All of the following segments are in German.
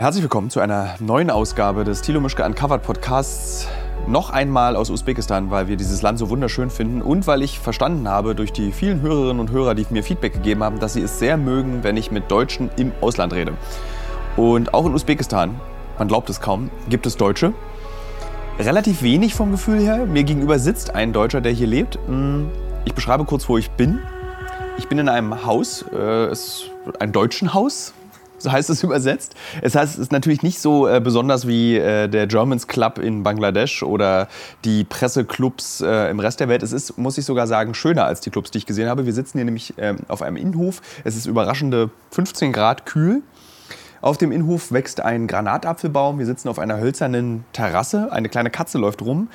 Herzlich willkommen zu einer neuen Ausgabe des Thilo Mischke Uncovered Podcasts. Noch einmal aus Usbekistan, weil wir dieses Land so wunderschön finden und weil ich verstanden habe durch die vielen Hörerinnen und Hörer, die mir Feedback gegeben haben, dass sie es sehr mögen, wenn ich mit Deutschen im Ausland rede. Und auch in Usbekistan, man glaubt es kaum, gibt es Deutsche. Relativ wenig vom Gefühl her. Mir gegenüber sitzt ein Deutscher, der hier lebt. Hm, ich beschreibe kurz, wo ich bin. Ich bin in einem Haus, äh, ein deutschen Haus, so heißt es übersetzt. Es heißt, es ist natürlich nicht so äh, besonders wie äh, der Germans Club in Bangladesch oder die Presseclubs äh, im Rest der Welt. Es ist, muss ich sogar sagen, schöner als die Clubs, die ich gesehen habe. Wir sitzen hier nämlich ähm, auf einem Innenhof. Es ist überraschende 15 Grad kühl. Auf dem Innenhof wächst ein Granatapfelbaum. Wir sitzen auf einer hölzernen Terrasse. Eine kleine Katze läuft rum.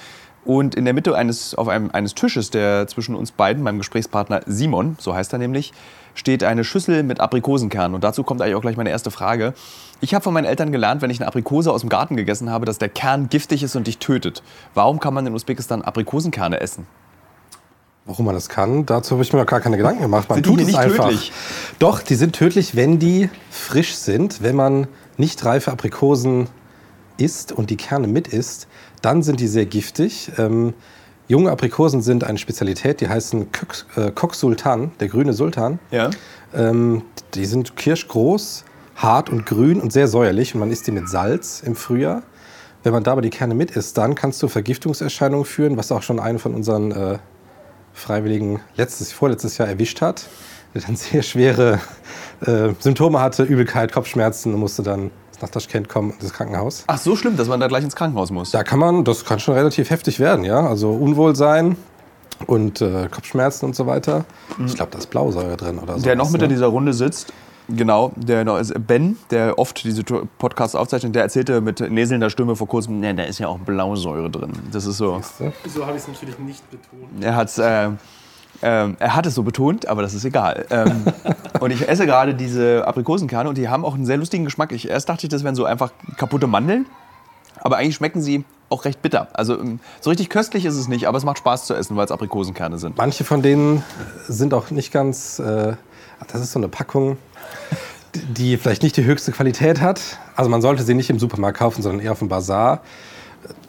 Und in der Mitte eines, auf einem, eines Tisches, der zwischen uns beiden, meinem Gesprächspartner Simon, so heißt er nämlich, steht eine Schüssel mit Aprikosenkernen. Und dazu kommt eigentlich auch gleich meine erste Frage. Ich habe von meinen Eltern gelernt, wenn ich eine Aprikose aus dem Garten gegessen habe, dass der Kern giftig ist und dich tötet. Warum kann man in Usbekistan Aprikosenkerne essen? Warum man das kann, dazu habe ich mir gar keine Gedanken gemacht. Man sind tut die nicht einfach. tödlich? Doch, die sind tödlich, wenn die frisch sind. Wenn man nicht reife Aprikosen isst und die Kerne mit isst, dann sind die sehr giftig. Ähm, Junge Aprikosen sind eine Spezialität, die heißen äh, Sultan, der grüne Sultan. Ja. Ähm, die sind kirschgroß, hart und grün und sehr säuerlich und man isst die mit Salz im Frühjahr. Wenn man da aber die Kerne mit isst, dann kannst du Vergiftungserscheinungen führen, was auch schon einen von unseren äh, Freiwilligen letztes, vorletztes Jahr erwischt hat, der dann sehr schwere äh, Symptome hatte, Übelkeit, Kopfschmerzen und musste dann nach Taschkent kommen, ins Krankenhaus. Ach, so schlimm, dass man da gleich ins Krankenhaus muss? Da kann man, das kann schon relativ heftig werden, ja. Also Unwohlsein und äh, Kopfschmerzen und so weiter. Mhm. Ich glaube, da ist Blausäure drin oder so. Der noch mit ne? in dieser Runde sitzt, Genau, der Ben, der oft diese Podcasts aufzeichnet, der erzählte mit näselnder Stimme vor kurzem, ne, da ist ja auch Blausäure drin. Das ist so. So habe ich es natürlich nicht betont. Er hat äh, ähm, er hat es so betont, aber das ist egal. Ähm, und ich esse gerade diese Aprikosenkerne und die haben auch einen sehr lustigen Geschmack. Ich, erst dachte ich, das wären so einfach kaputte Mandeln, aber eigentlich schmecken sie auch recht bitter. Also ähm, so richtig köstlich ist es nicht, aber es macht Spaß zu essen, weil es Aprikosenkerne sind. Manche von denen sind auch nicht ganz. Äh, das ist so eine Packung, die vielleicht nicht die höchste Qualität hat. Also man sollte sie nicht im Supermarkt kaufen, sondern eher auf dem Bazar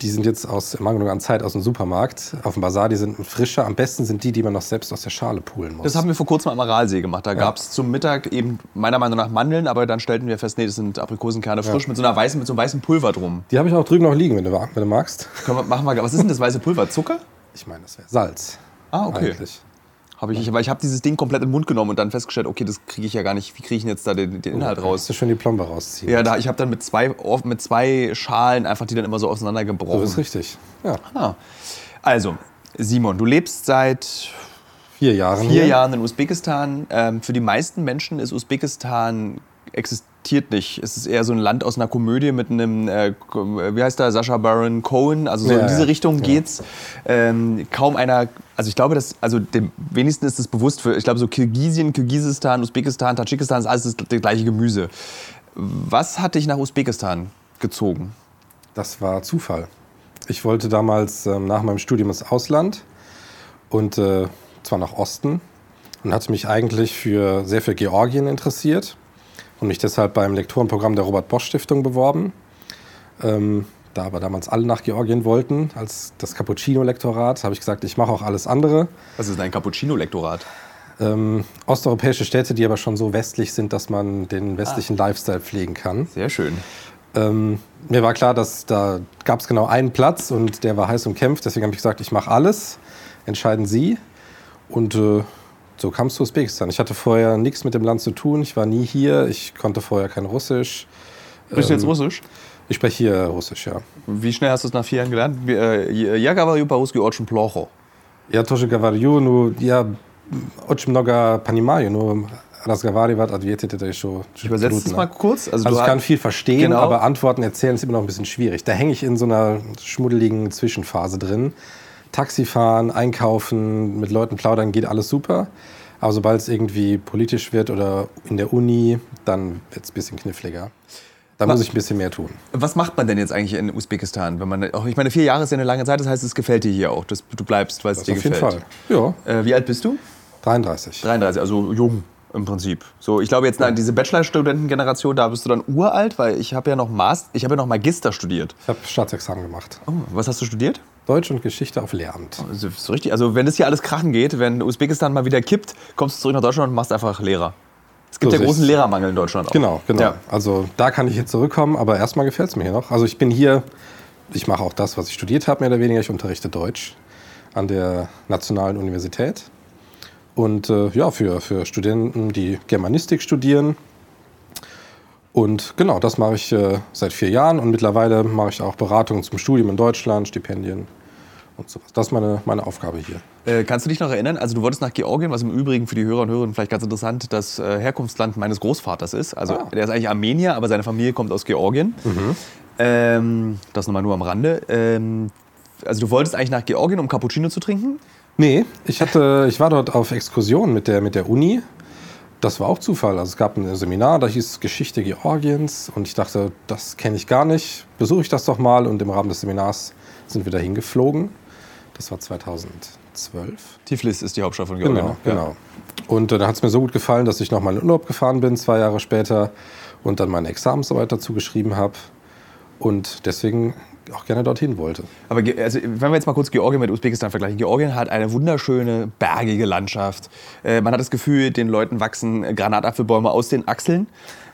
die sind jetzt aus Mangel an Zeit aus dem Supermarkt auf dem Bazar, die sind frischer. Am besten sind die, die man noch selbst aus der Schale pulen muss. Das haben wir vor kurzem am Aralsee gemacht. Da ja. gab es zum Mittag eben meiner Meinung nach Mandeln, aber dann stellten wir fest, nee, das sind Aprikosenkerne frisch ja. mit so einer weißen, mit so einem weißen Pulver drum. Die habe ich auch drüben noch liegen, wenn du, wenn du magst. Können wir, machen wir, was ist denn das weiße Pulver? Zucker? Ich meine, das wäre Salz. Ah, okay. Eigentlich. Habe ich, weil ich habe dieses Ding komplett im Mund genommen und dann festgestellt, okay, das kriege ich ja gar nicht. Wie kriege ich jetzt da den, den Inhalt raus? Musst du schön die Plombe rausziehen. Ja, da, ich habe dann mit zwei, mit zwei Schalen einfach die dann immer so auseinandergebrochen. So ist richtig. Ja. Ah. Also, Simon, du lebst seit vier Jahren, vier hier. Jahren in Usbekistan. Ähm, für die meisten Menschen ist Usbekistan existiert existiert nicht. Es ist eher so ein Land aus einer Komödie mit einem, äh, wie heißt der, Sascha Baron Cohen. Also so ja, in diese Richtung ja. geht's. Ähm, kaum einer, also ich glaube, dass, also dem wenigsten ist es bewusst für, ich glaube so Kirgisien, Kirgisistan, Usbekistan, Tadschikistan ist alles das, das gleiche Gemüse. Was hat dich nach Usbekistan gezogen? Das war Zufall. Ich wollte damals ähm, nach meinem Studium ins Ausland und äh, zwar nach Osten und hatte mich eigentlich für sehr für Georgien interessiert und mich deshalb beim Lektorenprogramm der Robert Bosch Stiftung beworben. Ähm, da aber damals alle nach Georgien wollten, als das Cappuccino-Lektorat, habe ich gesagt, ich mache auch alles andere. Was ist ein Cappuccino-Lektorat? Ähm, osteuropäische Städte, die aber schon so westlich sind, dass man den westlichen ah. Lifestyle pflegen kann. Sehr schön. Ähm, mir war klar, dass da gab es genau einen Platz und der war heiß umkämpft. Deswegen habe ich gesagt, ich mache alles. Entscheiden Sie. Und äh, so kam es zu Usbekistan. Ich hatte vorher nichts mit dem Land zu tun. Ich war nie hier. Ich konnte vorher kein Russisch. Sprichst du jetzt ähm, Russisch? Ich spreche hier Russisch, ja. Wie schnell hast du es nach vier Jahren gelernt? Я говорю по-русски очень плохо. Я тоже говорю, но я очень много понимаю, но разговаривать, ответить это еще Übersetzt es mal kurz. Also, also ich kann viel verstehen, genau. aber Antworten erzählen ist immer noch ein bisschen schwierig. Da hänge ich in so einer schmuddeligen Zwischenphase drin. Taxifahren, einkaufen, mit Leuten plaudern geht alles super. Aber sobald es irgendwie politisch wird oder in der Uni, dann wird es ein bisschen kniffliger. Da muss ich ein bisschen mehr tun. Was macht man denn jetzt eigentlich in Usbekistan? Wenn man, ich meine, vier Jahre ist ja eine lange Zeit, das heißt, es gefällt dir hier auch. Das, du bleibst, weil es dir gefällt. Auf jeden Fall, ja. Äh, wie alt bist du? 33. 33, also jung. im Prinzip. So, ich glaube jetzt na, diese Bachelorstudentengeneration, da bist du dann uralt, weil ich habe ja noch Mas ich habe ja noch Magister studiert. Ich habe Staatsexamen gemacht. Oh, was hast du studiert? Deutsch und Geschichte auf Lehramt. Also, so richtig. Also wenn das hier alles krachen geht, wenn Usbekistan mal wieder kippt, kommst du zurück nach Deutschland und machst einfach Lehrer. Es gibt So ja großen. Lehrermangel in Deutschland auch. Genau, genau. Ja. Also da kann ich jetzt zurückkommen, aber erstmal gefällt es mir hier noch. Also ich bin hier, ich mache auch das, was ich studiert habe, mehr oder weniger. Ich unterrichte Deutsch an der Nationalen Universität. Und äh, ja, für, für Studenten, die Germanistik studieren. Und genau, das mache ich äh, seit vier Jahren und mittlerweile mache ich auch Beratungen zum Studium in Deutschland, Stipendien und sowas. Das ist meine, meine Aufgabe hier. Äh, kannst du dich noch erinnern? Also du wolltest nach Georgien, was im Übrigen für die Hörer und Hörerinnen vielleicht ganz interessant das äh, Herkunftsland meines Großvaters ist. Also Ah. der ist eigentlich Armenier, aber seine Familie kommt aus Georgien. Ähm, das nochmal nur am Rande. Ähm, also du wolltest eigentlich nach Georgien, um Cappuccino zu trinken? Nee, ich, hatte, ich war dort auf Exkursion mit der, mit der Uni. Das war auch Zufall. Also es gab ein Seminar, da hieß Geschichte Georgiens und ich dachte, das kenne ich gar nicht. Besuche ich das doch mal und im Rahmen des Seminars sind wir dahin geflogen. Das war 2012. Tiflis ist die Hauptstadt von Georgien. Genau, ne? Ja. genau. Und äh, da hat es mir so gut gefallen, dass ich nochmal in Urlaub gefahren bin, zwei Jahre später und dann meine Examensarbeit dazu geschrieben habe und deswegen auch gerne dorthin wollte. Aber also, wenn wir jetzt mal kurz Georgien mit Usbekistan vergleichen. Georgien hat eine wunderschöne, bergige Landschaft. Äh, man hat das Gefühl, den Leuten wachsen Granatapfelbäume aus den Achseln.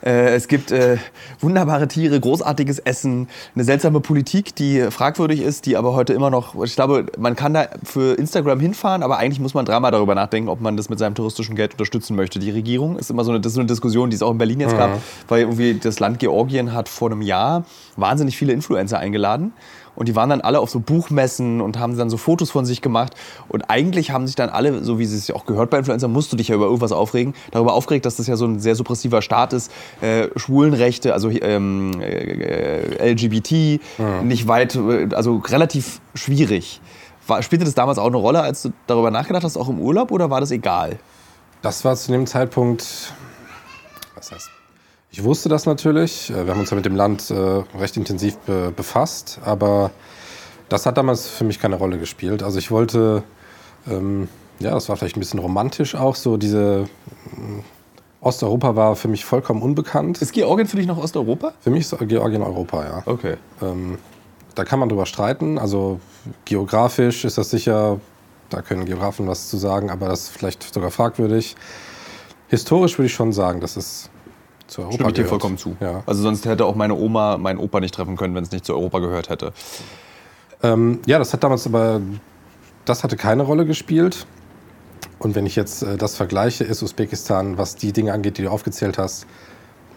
Äh, es gibt äh, wunderbare Tiere, großartiges Essen, eine seltsame Politik, die fragwürdig ist, die aber heute immer noch, ich glaube, man kann da für Instagram hinfahren, aber eigentlich muss man dreimal darüber nachdenken, ob man das mit seinem touristischen Geld unterstützen möchte. Die Regierung ist immer so eine, das ist so eine Diskussion, die es auch in Berlin jetzt gab, weil irgendwie das Land Georgien hat vor einem Jahr wahnsinnig viele Influencer eingeladen. Und die waren dann alle auf so Buchmessen und haben dann so Fotos von sich gemacht. Und eigentlich haben sich dann alle, so wie es sich auch gehört bei Influencern, musst du dich ja über irgendwas aufregen, darüber aufgeregt, dass das ja so ein sehr suppressiver Staat ist. Äh, Schwulenrechte, also ähm, äh, LGBT, nicht weit, äh, also relativ schwierig. War, spielte das damals auch eine Rolle, als du darüber nachgedacht hast, auch im Urlaub, oder war das egal? Das war zu dem Zeitpunkt, was heißt, ich wusste das natürlich. Äh, Wir haben uns ja mit dem Land äh, recht intensiv be befasst, aber das hat damals für mich keine Rolle gespielt. Also ich wollte, ähm, ja, das war vielleicht ein bisschen romantisch auch, so diese mh, Osteuropa war für mich vollkommen unbekannt. Ist Georgien für dich noch Osteuropa? Für mich ist Georgien Europa, ja. Okay. Ähm, da kann man drüber streiten. Also geografisch ist das sicher, da können Geografen was zu sagen, aber das ist vielleicht sogar fragwürdig. Historisch würde ich schon sagen, dass es zu Europa Stimme ich dir vollkommen zu. Ja. Also sonst hätte auch meine Oma meinen Opa nicht treffen können, wenn es nicht zu Europa gehört hätte. Ähm, ja, das hat damals aber, das hatte keine Rolle gespielt. Und wenn ich jetzt äh, das vergleiche, ist Usbekistan, was die Dinge angeht, die du aufgezählt hast,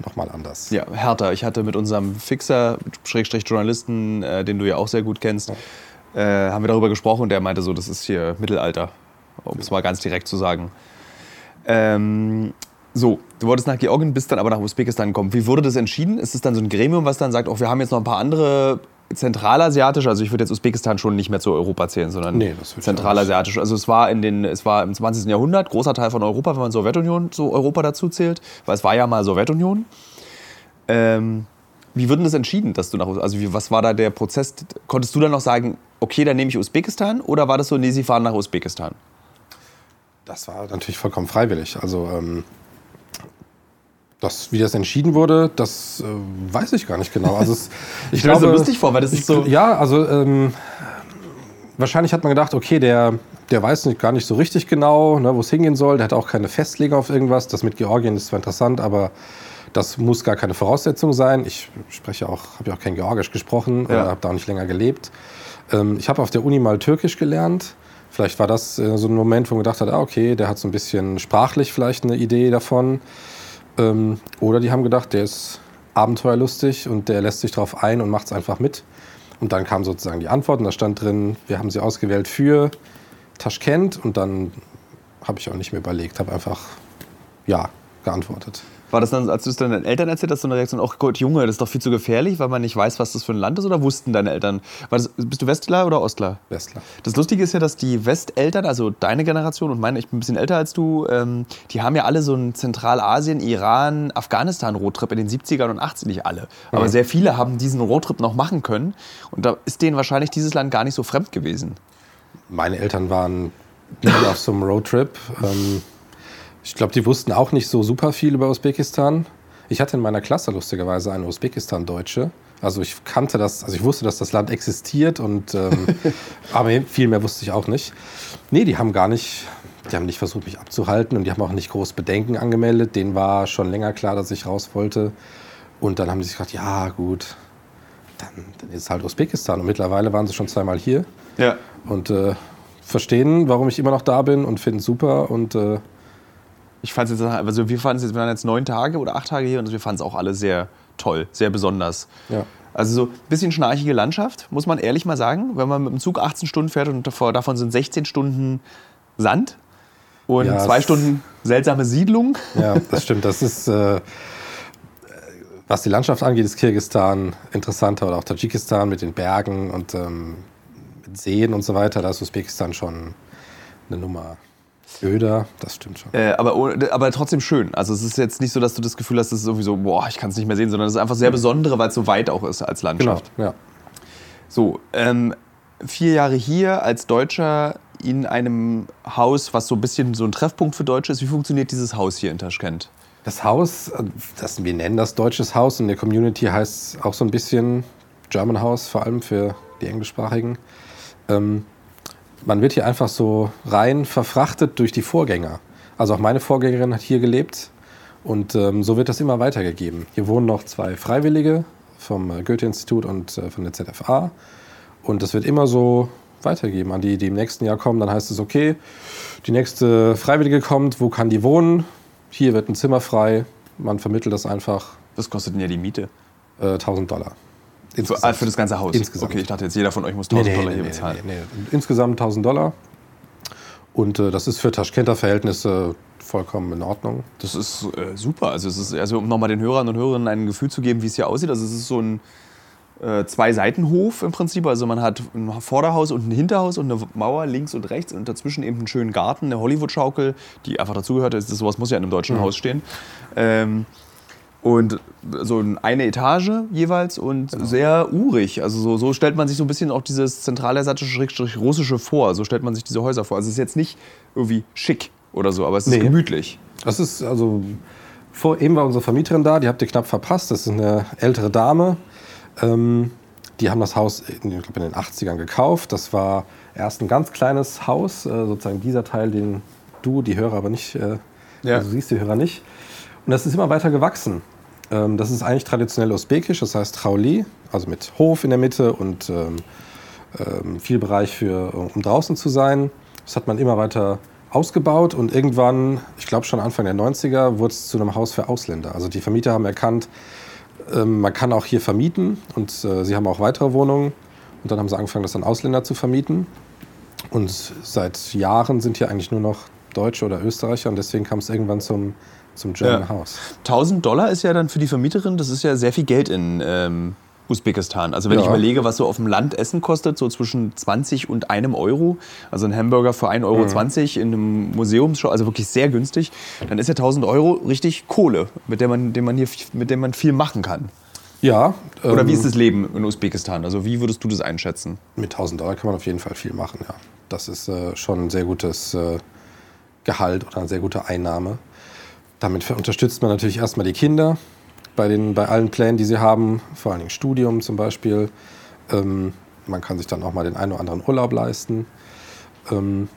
nochmal anders. Ja, härter. Ich hatte mit unserem Fixer, Schrägstrich Journalisten, äh, den du ja auch sehr gut kennst, äh, haben wir darüber gesprochen und der meinte so, das ist hier Mittelalter, um es mal ganz direkt zu sagen. Ähm, so, du wolltest nach Georgien, bist dann aber nach Usbekistan gekommen. Wie wurde das entschieden? Ist es dann so ein Gremium, was dann sagt, oh, wir haben jetzt noch ein paar andere zentralasiatische, also ich würde jetzt Usbekistan schon nicht mehr zu Europa zählen, sondern Nee, zentralasiatisch. Also es war in den, es war im 20. Jahrhundert großer Teil von Europa, wenn man Sowjetunion zu Europa dazu zählt, weil es war ja mal Sowjetunion. Ähm, wie wird denn das entschieden, dass du nach, also wie, was war da der Prozess? Konntest du dann noch sagen, okay, dann nehme ich Usbekistan oder war das so, nee, sie fahren nach Usbekistan? Das war natürlich vollkommen freiwillig. Also, ähm, das, wie das entschieden wurde, das äh, weiß ich gar nicht genau. Also es, ich stell mir so lustig vor, weil das ist so- Ja, also ähm, wahrscheinlich hat man gedacht, okay, der, der weiß nicht, gar nicht so richtig genau, ne, wo es hingehen soll. Der hat auch keine Festlegung auf irgendwas. Das mit Georgien ist zwar interessant, aber das muss gar keine Voraussetzung sein. Ich spreche auch, habe ja auch kein Georgisch gesprochen, Ja. habe da auch nicht länger gelebt. Ähm, ich habe auf der Uni mal Türkisch gelernt. Vielleicht war das äh, so ein Moment, wo man gedacht hat, ah, okay, der hat so ein bisschen sprachlich vielleicht eine Idee davon. Ähm, oder die haben gedacht, der ist abenteuerlustig und der lässt sich darauf ein und macht es einfach mit. Und dann kam sozusagen die Antwort und da stand drin, wir haben sie ausgewählt für Taschkent und dann habe ich auch nicht mehr überlegt, habe einfach ja geantwortet. War das dann, als du es deinen Eltern erzählt hast, so eine Reaktion, ach Gott, Junge, das ist doch viel zu gefährlich, weil man nicht weiß, was das für ein Land ist? Oder wussten deine Eltern? Das, bist du Westler oder Ostler? Westler. Das Lustige ist ja, dass die Westeltern, also deine Generation und meine, ich bin ein bisschen älter als du, ähm, die haben ja alle so einen Zentralasien, Iran, Afghanistan-Roadtrip in den 70ern und 80ern, nicht alle. Aber sehr viele haben diesen Roadtrip noch machen können. Und da ist denen wahrscheinlich dieses Land gar nicht so fremd gewesen. Meine Eltern waren auf so einem Roadtrip. Ähm, Ich glaube, die wussten auch nicht so super viel über Usbekistan. Ich hatte in meiner Klasse lustigerweise eine Usbekistan-Deutsche. Also ich kannte das, also ich wusste, dass das Land existiert und ähm, aber viel mehr wusste ich auch nicht. Nee, die haben gar nicht, die haben nicht versucht, mich abzuhalten und die haben auch nicht groß Bedenken angemeldet. Denen war schon länger klar, dass ich raus wollte. Und dann haben sie sich gedacht, ja gut, dann, dann ist halt Usbekistan. Und mittlerweile waren sie schon zweimal hier. Ja. Und äh, verstehen, warum ich immer noch da bin und finden es super. Und äh, Ich fand es jetzt, also wir fanden es jetzt, wir waren jetzt neun Tage oder acht Tage hier und wir fanden es auch alle sehr toll, sehr besonders. ja. Also so ein bisschen schnarchige Landschaft, muss man ehrlich mal sagen. Wenn man mit dem Zug 18 Stunden fährt und davon sind 16 Stunden Sand und Ja, zwei Stunden seltsame Siedlung. Ja, das stimmt. Das ist, äh, was die Landschaft angeht, ist Kirgisistan interessanter oder auch Tadschikistan mit den Bergen und ähm, mit Seen und so weiter. Da ist Usbekistan schon eine Nummer öder. Das stimmt schon. Äh, aber, aber trotzdem schön. Also es ist jetzt nicht so, dass du das Gefühl hast, es ist irgendwie so, boah, ich kann es nicht mehr sehen, sondern es ist einfach sehr besondere, weil es so weit auch ist als Genau, Landschaft. ja. So, ähm, vier Jahre hier als Deutscher in einem Haus, was so ein bisschen so ein Treffpunkt für Deutsche ist. Wie funktioniert dieses Haus hier in Taschkent? Das Haus, äh, das, wir nennen das deutsches Haus in der Community heißt auch so ein bisschen German House, vor allem für die englischsprachigen. Ähm, man wird hier einfach so rein verfrachtet durch die Vorgänger. Also auch meine Vorgängerin hat hier gelebt und ähm, so wird das immer weitergegeben. Hier wohnen noch zwei Freiwillige vom äh, Goethe-Institut und äh, von der ZFA und das wird immer so weitergegeben an die, die im nächsten Jahr kommen. Dann heißt es, okay, die nächste Freiwillige kommt, wo kann die wohnen? Hier wird ein Zimmer frei. Man vermittelt das einfach Was kostet denn ja die Miete? äh, 1000 Dollar. Für, ah, für das ganze Haus? Insgesamt. Okay, ich dachte jetzt, jeder von euch muss 1000 Dollar hier bezahlen. nee, nee. Insgesamt 1000 Dollar. Und äh, das ist für Taschkenter Verhältnisse vollkommen in Ordnung. Das ist äh, super. Also, es ist, also um nochmal den Hörern und Hörerinnen ein Gefühl zu geben, wie es hier aussieht. Also es ist so ein äh, Zwei-Seiten-Hof im Prinzip. Also man hat ein Vorderhaus und ein Hinterhaus und eine Mauer links und rechts und dazwischen eben einen schönen Garten, eine Hollywood-Schaukel, die einfach dazugehört. Ist- sowas muss ja in einem deutschen Haus stehen. Ähm, und so eine Etage jeweils und sehr urig. Also so, so stellt man sich so ein bisschen auch dieses zentralasiatische Schrägstrich russische vor. So stellt man sich diese Häuser vor. Also es ist jetzt nicht irgendwie schick oder so, aber es ist Nee. gemütlich. Das ist also. Vor, eben war unsere Vermieterin da, die habt ihr knapp verpasst. Das ist eine ältere Dame. Ähm, die haben das Haus in, ich glaub, in den 80ern gekauft. Das war erst ein ganz kleines Haus, äh, sozusagen dieser Teil, den du, die Hörer aber nicht, äh, Ja. also du siehst die Hörer nicht. Und das ist immer weiter gewachsen. Ähm, das ist eigentlich traditionell usbekisch, das heißt Trauli, also mit Hof in der Mitte und ähm, ähm, viel Bereich für, um draußen zu sein. Das hat man immer weiter ausgebaut und irgendwann, ich glaube schon Anfang der 90er, wurde es zu einem Haus für Ausländer. Also die Vermieter haben erkannt, ähm, man kann auch hier vermieten und äh, sie haben auch weitere Wohnungen. Und dann haben sie angefangen, das an Ausländer zu vermieten. Und seit Jahren sind hier eigentlich nur noch Deutsche oder Österreicher und deswegen kam es irgendwann zum, zum German Ja. House. 1000 Dollar ist ja dann für die Vermieterin, das ist ja sehr viel Geld in ähm, Usbekistan. Also wenn Ja. ich überlege, was so auf dem Land Essen kostet, so zwischen 20 und einem Euro, also ein Hamburger für 1,20 Euro Mhm. in einem Museumsshop, also wirklich sehr günstig, dann ist ja 1000 Euro richtig Kohle, mit der man, dem man hier, mit der man viel machen kann. Ja. Oder ähm, wie ist das Leben in Usbekistan? Also wie würdest du das einschätzen? Mit 1000 Dollar kann man auf jeden Fall viel machen, ja. Das ist äh, schon ein sehr gutes äh, Gehalt oder eine sehr gute Einnahme. Damit unterstützt man natürlich erstmal die Kinder bei, den, bei allen Plänen, die sie haben, vor allen Dingen Studium zum Beispiel. Ähm, man kann sich dann auch mal den einen oder anderen Urlaub leisten. Ähm,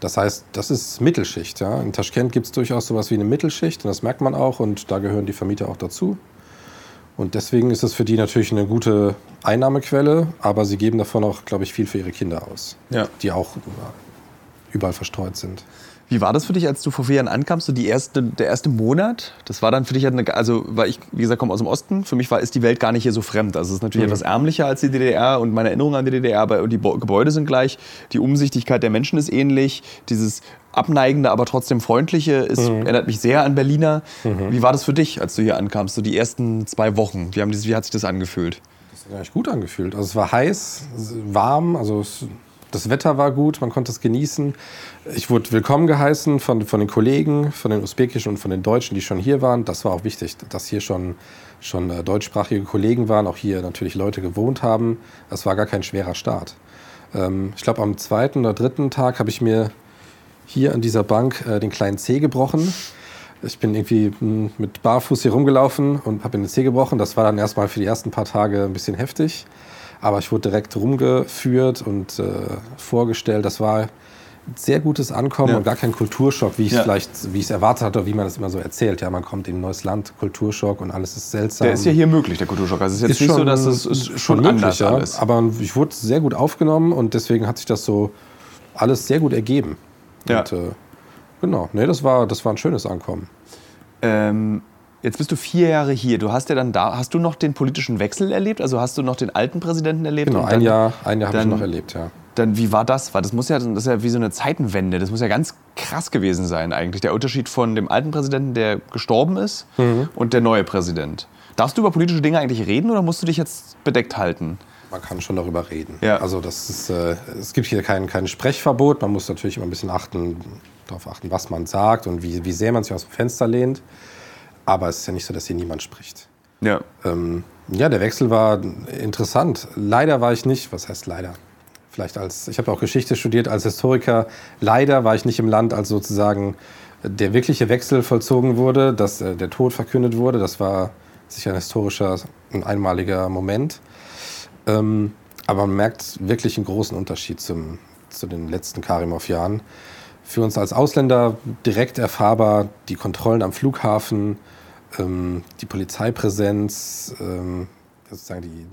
das heißt, das ist Mittelschicht. Ja? In Taschkent gibt es durchaus sowas wie eine Mittelschicht und das merkt man auch und da gehören die Vermieter auch dazu. Und deswegen ist es für die natürlich eine gute Einnahmequelle, aber sie geben davon auch, glaube ich, viel für ihre Kinder aus, Ja. die auch ja, überall verstreut sind. Wie war das für dich, als du vor vier Jahren ankamst? So die erste, der erste Monat? Das war dann für dich halt eine, also weil ich, wie gesagt, komme aus dem Osten. Für mich war ist die Welt gar nicht hier so fremd. Also es ist natürlich etwas ärmlicher als die DDR und meine Erinnerungen an die DDR, aber die Bo Gebäude sind gleich, die Umsichtigkeit der Menschen ist ähnlich, dieses abneigende, aber trotzdem freundliche ist, erinnert mich sehr an Berliner. Wie war das für dich, als du hier ankamst? So die ersten zwei Wochen. Wie, haben dieses, wie hat sich das angefühlt? Das hat eigentlich gut angefühlt. Also es war heiß, warm, also es, das Wetter war gut, man konnte es genießen. Ich wurde willkommen geheißen von, von den Kollegen, von den usbekischen und von den Deutschen, die schon hier waren. Das war auch wichtig, dass hier schon, schon äh, deutschsprachige Kollegen waren, auch hier natürlich Leute gewohnt haben. Das war gar kein schwerer Start. Ähm, ich glaube, am zweiten oder dritten Tag habe ich mir hier an dieser Bank äh, den kleinen Zeh gebrochen. Ich bin irgendwie mh, mit Barfuß hier rumgelaufen und habe den Zeh gebrochen. Das war dann erstmal für die ersten paar Tage ein bisschen heftig. Aber ich wurde direkt rumgeführt und äh, vorgestellt. Das war ein sehr gutes Ankommen Ja. und gar kein Kulturschock, wie ich Ja. es vielleicht, wie ich es erwartet hatte, oder wie man es immer so erzählt. Ja, man kommt in ein neues Land, Kulturschock und alles ist seltsam. Der ist ja hier möglich, der Kulturschock. Also es ist jetzt nicht so, dass es ist schon möglich, ja. alles. Aber ich wurde sehr gut aufgenommen und deswegen hat sich das so alles sehr gut ergeben. Ja. Und, äh, genau, nee, das war, das war ein schönes Ankommen. Ähm, jetzt bist du vier Jahre hier. Du hast ja dann da, hast du noch den politischen Wechsel erlebt? Also hast du noch den alten Präsidenten erlebt? Genau, Und ein dann- Jahr, ein Jahr habe ich dann- noch erlebt, ja. Dann, wie war das? Weil das muss ja, das ist ja wie so eine Zeitenwende. Das muss ja ganz krass gewesen sein eigentlich. Der Unterschied von dem alten Präsidenten, der gestorben ist, Mhm. und der neue Präsident. Darfst du über politische Dinge eigentlich reden oder musst du dich jetzt bedeckt halten? Man kann schon darüber reden. Ja. Also das ist, äh, es gibt hier kein, kein Sprechverbot. Man muss natürlich immer ein bisschen achten, darauf achten, was man sagt und wie, wie sehr man sich aus dem Fenster lehnt. Aber es ist ja nicht so, dass hier niemand spricht. Ja. Ähm, ja, der Wechsel war interessant. Leider war ich nicht, was heißt leider? Vielleicht als, ich habe auch Geschichte studiert als Historiker. Leider war ich nicht im Land, als sozusagen der wirkliche Wechsel vollzogen wurde, dass äh, der Tod verkündet wurde. Das war sicher ein historischer, ein einmaliger Moment. Ähm, aber man merkt wirklich einen großen Unterschied zum, zu den letzten Karimov-Jahren. Für uns als Ausländer direkt erfahrbar die Kontrollen am Flughafen, ähm, die Polizeipräsenz, ähm, sozusagen die,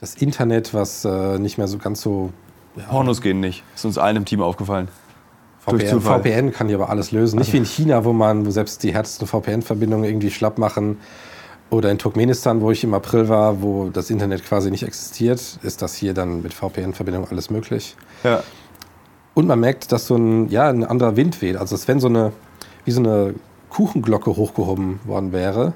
das Internet, was äh, nicht mehr so ganz so. Ja, Pornos gehen nicht. Ist uns allen im Team aufgefallen. VPN. VPN kann hier aber alles lösen. Nicht wie in China, wo man wo selbst die härtesten VPN-Verbindungen irgendwie schlapp machen. Oder in Turkmenistan, wo ich im April war, wo das Internet quasi nicht existiert, ist das hier dann mit VPN-Verbindung alles möglich. Ja. Und man merkt, dass so ein, ja, ein anderer Wind weht. Also als wenn so eine, wie so eine Kuchenglocke hochgehoben worden wäre.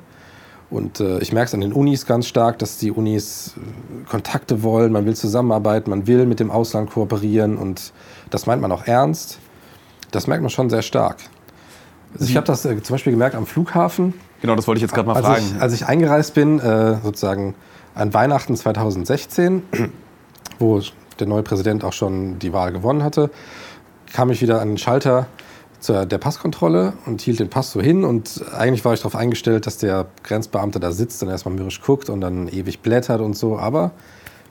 Und äh, ich merke es an den Unis ganz stark, dass die Unis äh, Kontakte wollen, man will zusammenarbeiten, man will mit dem Ausland kooperieren und das meint man auch ernst. Das merkt man schon sehr stark. Also ich habe das äh, zum Beispiel gemerkt am Flughafen, Genau, das wollte ich jetzt gerade mal als fragen. ich, als ich eingereist bin, äh, sozusagen an Weihnachten 2016, wo der neue Präsident auch schon die Wahl gewonnen hatte, kam ich wieder an den Schalter zur, der Passkontrolle und hielt den Pass so hin. Und eigentlich war ich darauf eingestellt, dass der Grenzbeamte da sitzt und erstmal mürrisch guckt und dann ewig blättert und so. Aber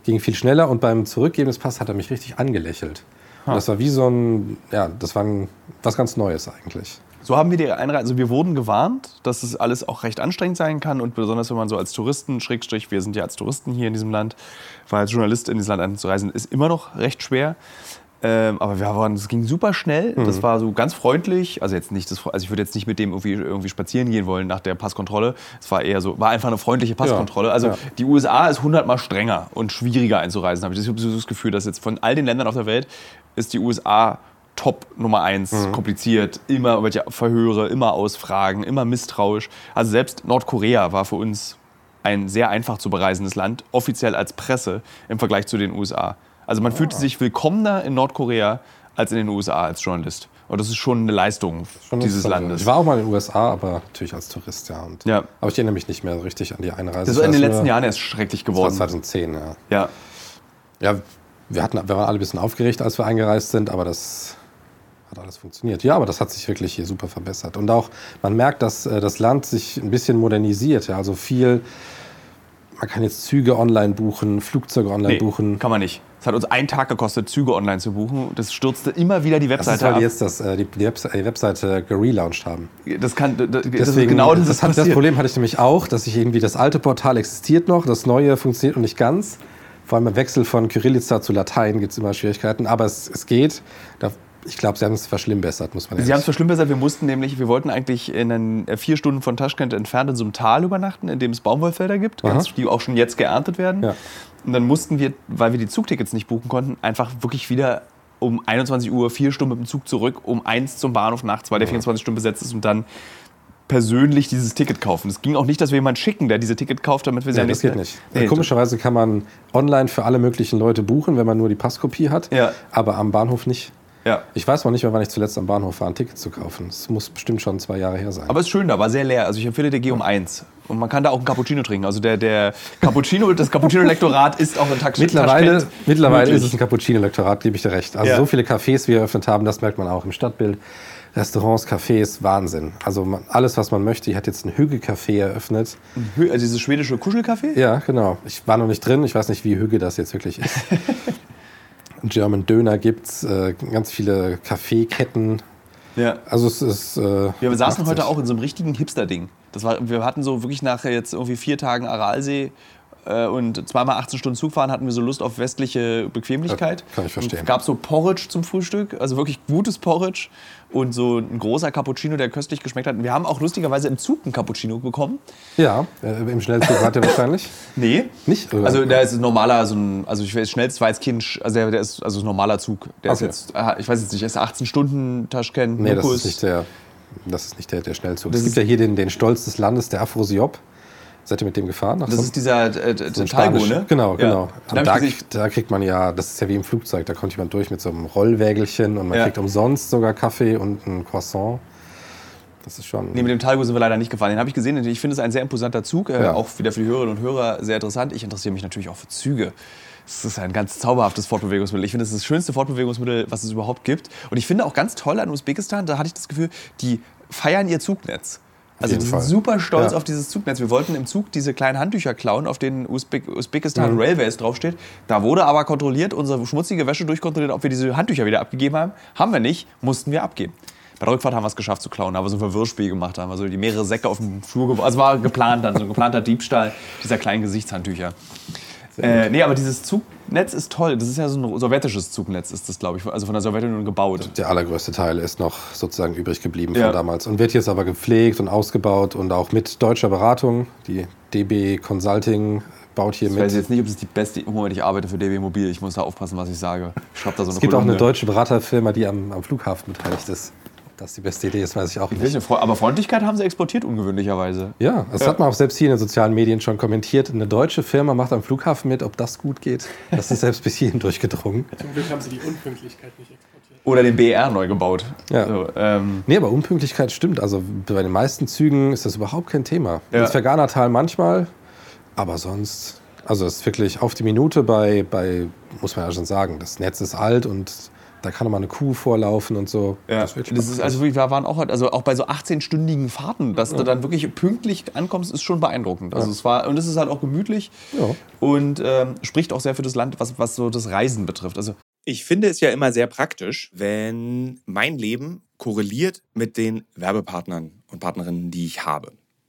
ging viel schneller und beim Zurückgeben des Passes hat er mich richtig angelächelt. Und das war wie so ein, ja, das war ein, was ganz Neues eigentlich. So haben wir die Einreise, also wir wurden gewarnt, dass es alles auch recht anstrengend sein kann und besonders wenn man so als Touristen, Schrägstrich, wir sind ja als Touristen hier in diesem Land, weil als Journalist in dieses Land einzureisen ist immer noch recht schwer. Ähm, aber wir waren, es ging super schnell. Das war so ganz freundlich. Also jetzt nicht, das, also ich würde jetzt nicht mit dem irgendwie, irgendwie spazieren gehen wollen nach der Passkontrolle. Es war eher so, war einfach eine freundliche Passkontrolle. also ja. die USA ist hundertmal strenger und schwieriger einzureisen. Habe ich das, ich habe so das Gefühl, dass jetzt von all den Ländern auf der Welt ist die USA Top Nummer eins, kompliziert, immer welche Verhöre, immer Ausfragen, immer misstrauisch. Also selbst Nordkorea war für uns ein sehr einfach zu bereisendes Land, offiziell als Presse im Vergleich zu den USA. Also man fühlte sich willkommener in Nordkorea als in den USA als Journalist. Und das ist schon eine Leistung Schon dieses. Landes. Ich war auch mal in den USA, aber natürlich als Tourist, ja. Und, Ja. Aber ich erinnere mich nicht mehr richtig an die Einreise. das ist in den letzten Jahren erst schrecklich Das war geworden. 2010, ja. Ja. Ja, wir, hatten, wir waren alle ein bisschen aufgeregt, als wir eingereist sind, aber das hat alles funktioniert. Ja, aber das hat sich wirklich hier super verbessert. Und auch, man merkt, dass äh, das Land sich ein bisschen modernisiert. Ja. Also viel, man kann jetzt Züge online buchen, Flugzeuge online Nee, buchen. kann man nicht. Es hat uns einen Tag gekostet, Züge online zu buchen. Das stürzte immer wieder die Das ist, Webseite weil die ab. jetzt das, äh, die, die, Webse die Webseite gelauncht haben. Das kann, das, das ist Deswegen, genau das, das, hat, das. Problem hatte ich nämlich auch, dass ich irgendwie das alte Portal existiert noch, das neue funktioniert noch nicht ganz. Vor allem im Wechsel von Kyrilliza zu Latein gibt es immer Schwierigkeiten, aber es, es geht. Da, ich glaube, sie haben es verschlimmbessert, muss man Sie haben es verschlimmbessert. Wir mussten nämlich, wir wollten eigentlich in einen, äh, vier Stunden von Taschkent entfernt in so einem Tal übernachten, in dem es Baumwollfelder gibt, ganz, die auch schon jetzt geerntet werden. Ja. Und dann mussten wir, weil wir die Zugtickets nicht buchen konnten, einfach wirklich wieder um 21 Uhr vier Stunden mit dem Zug zurück, um eins zum Bahnhof nachts, weil der 24 Stunden besetzt ist und dann persönlich dieses Ticket kaufen. Es ging auch nicht, dass wir jemanden schicken, der diese Ticket kauft, damit wir sie Ja, am das geht nicht. Nee, Komischerweise kann man online für alle möglichen Leute buchen, wenn man nur die Passkopie hat, Ja. aber am Bahnhof nicht. Ja. Ich weiß noch nicht mehr, wann ich zuletzt am Bahnhof war, ein Ticket zu kaufen. Es muss bestimmt schon zwei Jahre her sein. Aber es ist schön da, war sehr leer. Also ich empfehle dir, geh um eins. Und man kann da auch einen Cappuccino trinken. Also der, der Cappuccino, das Cappuccino-Lektorat ist auch in Tax mittlerweile Taschkent mittlerweile möglich. ist es ein Cappuccino-Lektorat, gebe ich dir recht. Also Ja. so viele Cafés, wie wir eröffnet haben, das merkt man auch im Stadtbild. Restaurants, Cafés, Wahnsinn. Also man, alles, was man möchte. Ich hatte jetzt ein Hügge-Café eröffnet. Also dieses schwedische Kuschelcafé? Ja, genau. Ich war noch nicht drin. Ich weiß nicht, wie Hügge das jetzt wirklich ist. German Döner gibt's, äh, ganz viele Kaffeeketten. Ja. Also es ist. Äh, wir saßen macht heute sich. auch in so einem richtigen Hipster-Ding. Das war, wir hatten so wirklich nach jetzt irgendwie vier Tagen Aralsee äh, und zweimal 18 Stunden Zug fahren, hatten wir so Lust auf westliche Bequemlichkeit. Ja, kann ich verstehen. Es gab so Porridge zum Frühstück, also wirklich gutes Porridge und so ein großer Cappuccino, der köstlich geschmeckt hat. Wir haben auch lustigerweise im Zug einen Cappuccino bekommen. Ja, äh, im Schnellzug wart ihr wahrscheinlich. Nee. Nicht? Oder? Also der ist ein normaler, so ein, also ich weiß, schnellst war jetzt Kind, also der, der ist also ein normaler Zug. Der Okay. ist jetzt, ah, ich weiß jetzt nicht, ist 18 Stunden Taschkent, Nee, das ist nicht der, das ist nicht der, der Schnellzug. Das es gibt ja hier den, den Stolz des Landes, der Afrosiop. Seid ihr mit dem gefahren? Nach Das so- ist dieser äh, so Talgo, ne? Genau, Ja. genau. Den Und da, da kriegt man ja, das ist ja wie im Flugzeug, da kommt jemand durch mit so einem Rollwägelchen und man Ja. kriegt umsonst sogar Kaffee und ein Croissant. Das ist schon. Nee, mit dem Talgo sind wir leider nicht gefahren. Den habe ich gesehen. Ich finde es ein sehr imposanter Zug. Äh, Ja. Auch wieder für die Hörerinnen und Hörer sehr interessant. Ich interessiere mich natürlich auch für Züge. Es ist ein ganz zauberhaftes Fortbewegungsmittel. Ich finde, es ist das schönste Fortbewegungsmittel, was es überhaupt gibt. Und ich finde auch ganz toll an Usbekistan, da hatte ich das Gefühl, die feiern ihr Zugnetz. Also sind Fall. super stolz Ja. auf dieses Zugnetz. Wir wollten im Zug diese kleinen Handtücher klauen, auf denen Usbek Usbekistan Mhm. Railways draufsteht. Da wurde aber kontrolliert, unsere schmutzige Wäsche durchkontrolliert, ob wir diese Handtücher wieder abgegeben haben. Haben wir nicht, mussten wir abgeben. Bei der Rückfahrt haben wir es geschafft zu klauen, haben wir so ein Verwirrspiel gemacht, haben wir so die mehrere Säcke auf dem Flur geworfen. Also war geplant dann, so ein geplanter Diebstahl dieser kleinen Gesichtshandtücher. Äh, nee, aber dieses Zugnetz ist toll. Das ist ja so ein sowjetisches Zugnetz, ist das, glaube ich. Also von der Sowjetunion gebaut. Der allergrößte Teil ist noch sozusagen übrig geblieben Ja. von damals und wird jetzt aber gepflegt und ausgebaut und auch mit deutscher Beratung. Die DB Consulting baut hier Ich mit. weiß jetzt nicht, ob es die beste. Moment, ich arbeite für DB Mobil. Ich muss da aufpassen, was ich sage. Ich schreibe da so eine Es gibt auch eine Kolumne. deutsche Beraterfirma, die am, am Flughafen beteiligt ist. Das die beste Idee ist, weiß ich auch nicht. Aber Freundlichkeit haben sie exportiert, ungewöhnlicherweise. Ja, das Ja. hat man auch selbst hier in den sozialen Medien schon kommentiert. Eine deutsche Firma macht am Flughafen mit, ob das gut geht. Das ist selbst bis hierhin durchgedrungen. Zum Glück haben sie die Unpünktlichkeit nicht exportiert. Oder den BR neu gebaut. Ja. So, ähm, Nee, aber Unpünktlichkeit stimmt. Also bei den meisten Zügen ist das überhaupt kein Thema. Ja. Ins Verganertal manchmal, aber sonst. Also es ist wirklich auf die Minute bei, bei, muss man ja schon sagen, das Netz ist alt und da kann mal eine Kuh vorlaufen und so. Ja, Das ist wirklich das ist, also wir waren auch, also auch bei so 18-stündigen Fahrten, dass du dann wirklich pünktlich ankommst, ist schon beeindruckend. Also es war, und es ist halt auch gemütlich Ja. und ähm, spricht auch sehr für das Land, was, was so das Reisen betrifft. Also Ich finde es ja immer sehr praktisch, wenn mein Leben korreliert mit den Werbepartnern und Partnerinnen, die ich habe.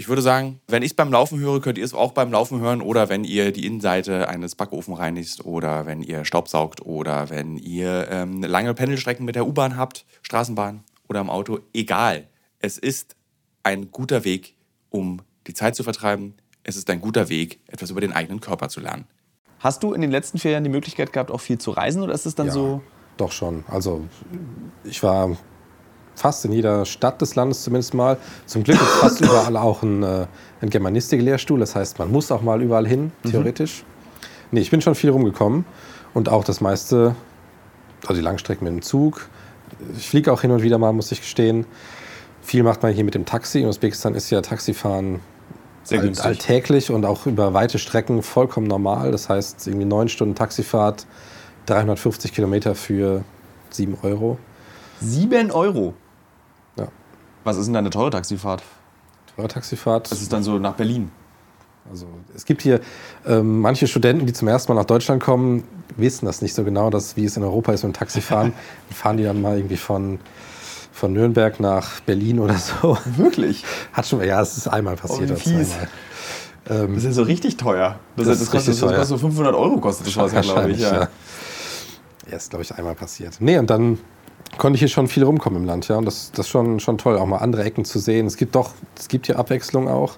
ich würde sagen, wenn ich es beim Laufen höre, könnt ihr es auch beim Laufen hören oder wenn ihr die Innenseite eines Backofen reinigt oder wenn ihr Staubsaugt oder wenn ihr ähm, lange Pendelstrecken mit der U-Bahn habt, Straßenbahn oder im Auto. Egal. Es ist ein guter Weg, um die Zeit zu vertreiben. Es ist ein guter Weg, etwas über den eigenen Körper zu lernen. Hast du in den letzten vier Jahren die Möglichkeit gehabt, auch viel zu reisen oder ist es dann Ja, so? Doch schon. Also ich war fast in jeder Stadt des Landes zumindest mal. Zum Glück ist fast überall auch ein, äh, ein Germanistik-Lehrstuhl. Das heißt, man muss auch mal überall hin, theoretisch. Nee, ich bin schon viel rumgekommen. Und auch das meiste, also die Langstrecken mit dem Zug. Ich fliege auch hin und wieder mal, muss ich gestehen. Viel macht man hier mit dem Taxi. In Usbekistan ist ja Taxifahren Sehr all- alltäglich und auch über weite Strecken vollkommen normal. Das heißt, irgendwie neun Stunden Taxifahrt, 350 Kilometer für 7 Euro. Sieben Euro. Was ist denn da eine teure Taxifahrt? Teure Taxifahrt. Das ist dann so nach Berlin. Also es gibt hier ähm, manche Studenten, die zum ersten Mal nach Deutschland kommen, wissen das nicht so genau, dass, wie es in Europa ist mit dem Taxifahren. dann fahren die dann mal irgendwie von, von Nürnberg nach Berlin oder so. Wirklich? Hat schon, ja, es ist einmal passiert. wie oder fies. zweimal. Das ist ja so richtig teuer. Das, Das das, ist kostet, das teuer. kostet so 500 Euro kostet das glaube ich. Ja. ja. Ja, ist, glaube ich, einmal passiert. Nee, und dann konnte ich hier schon viel rumkommen im Land, ja. Und das, das ist schon, schon toll, auch mal andere Ecken zu sehen. Es gibt doch, es gibt hier Abwechslung auch.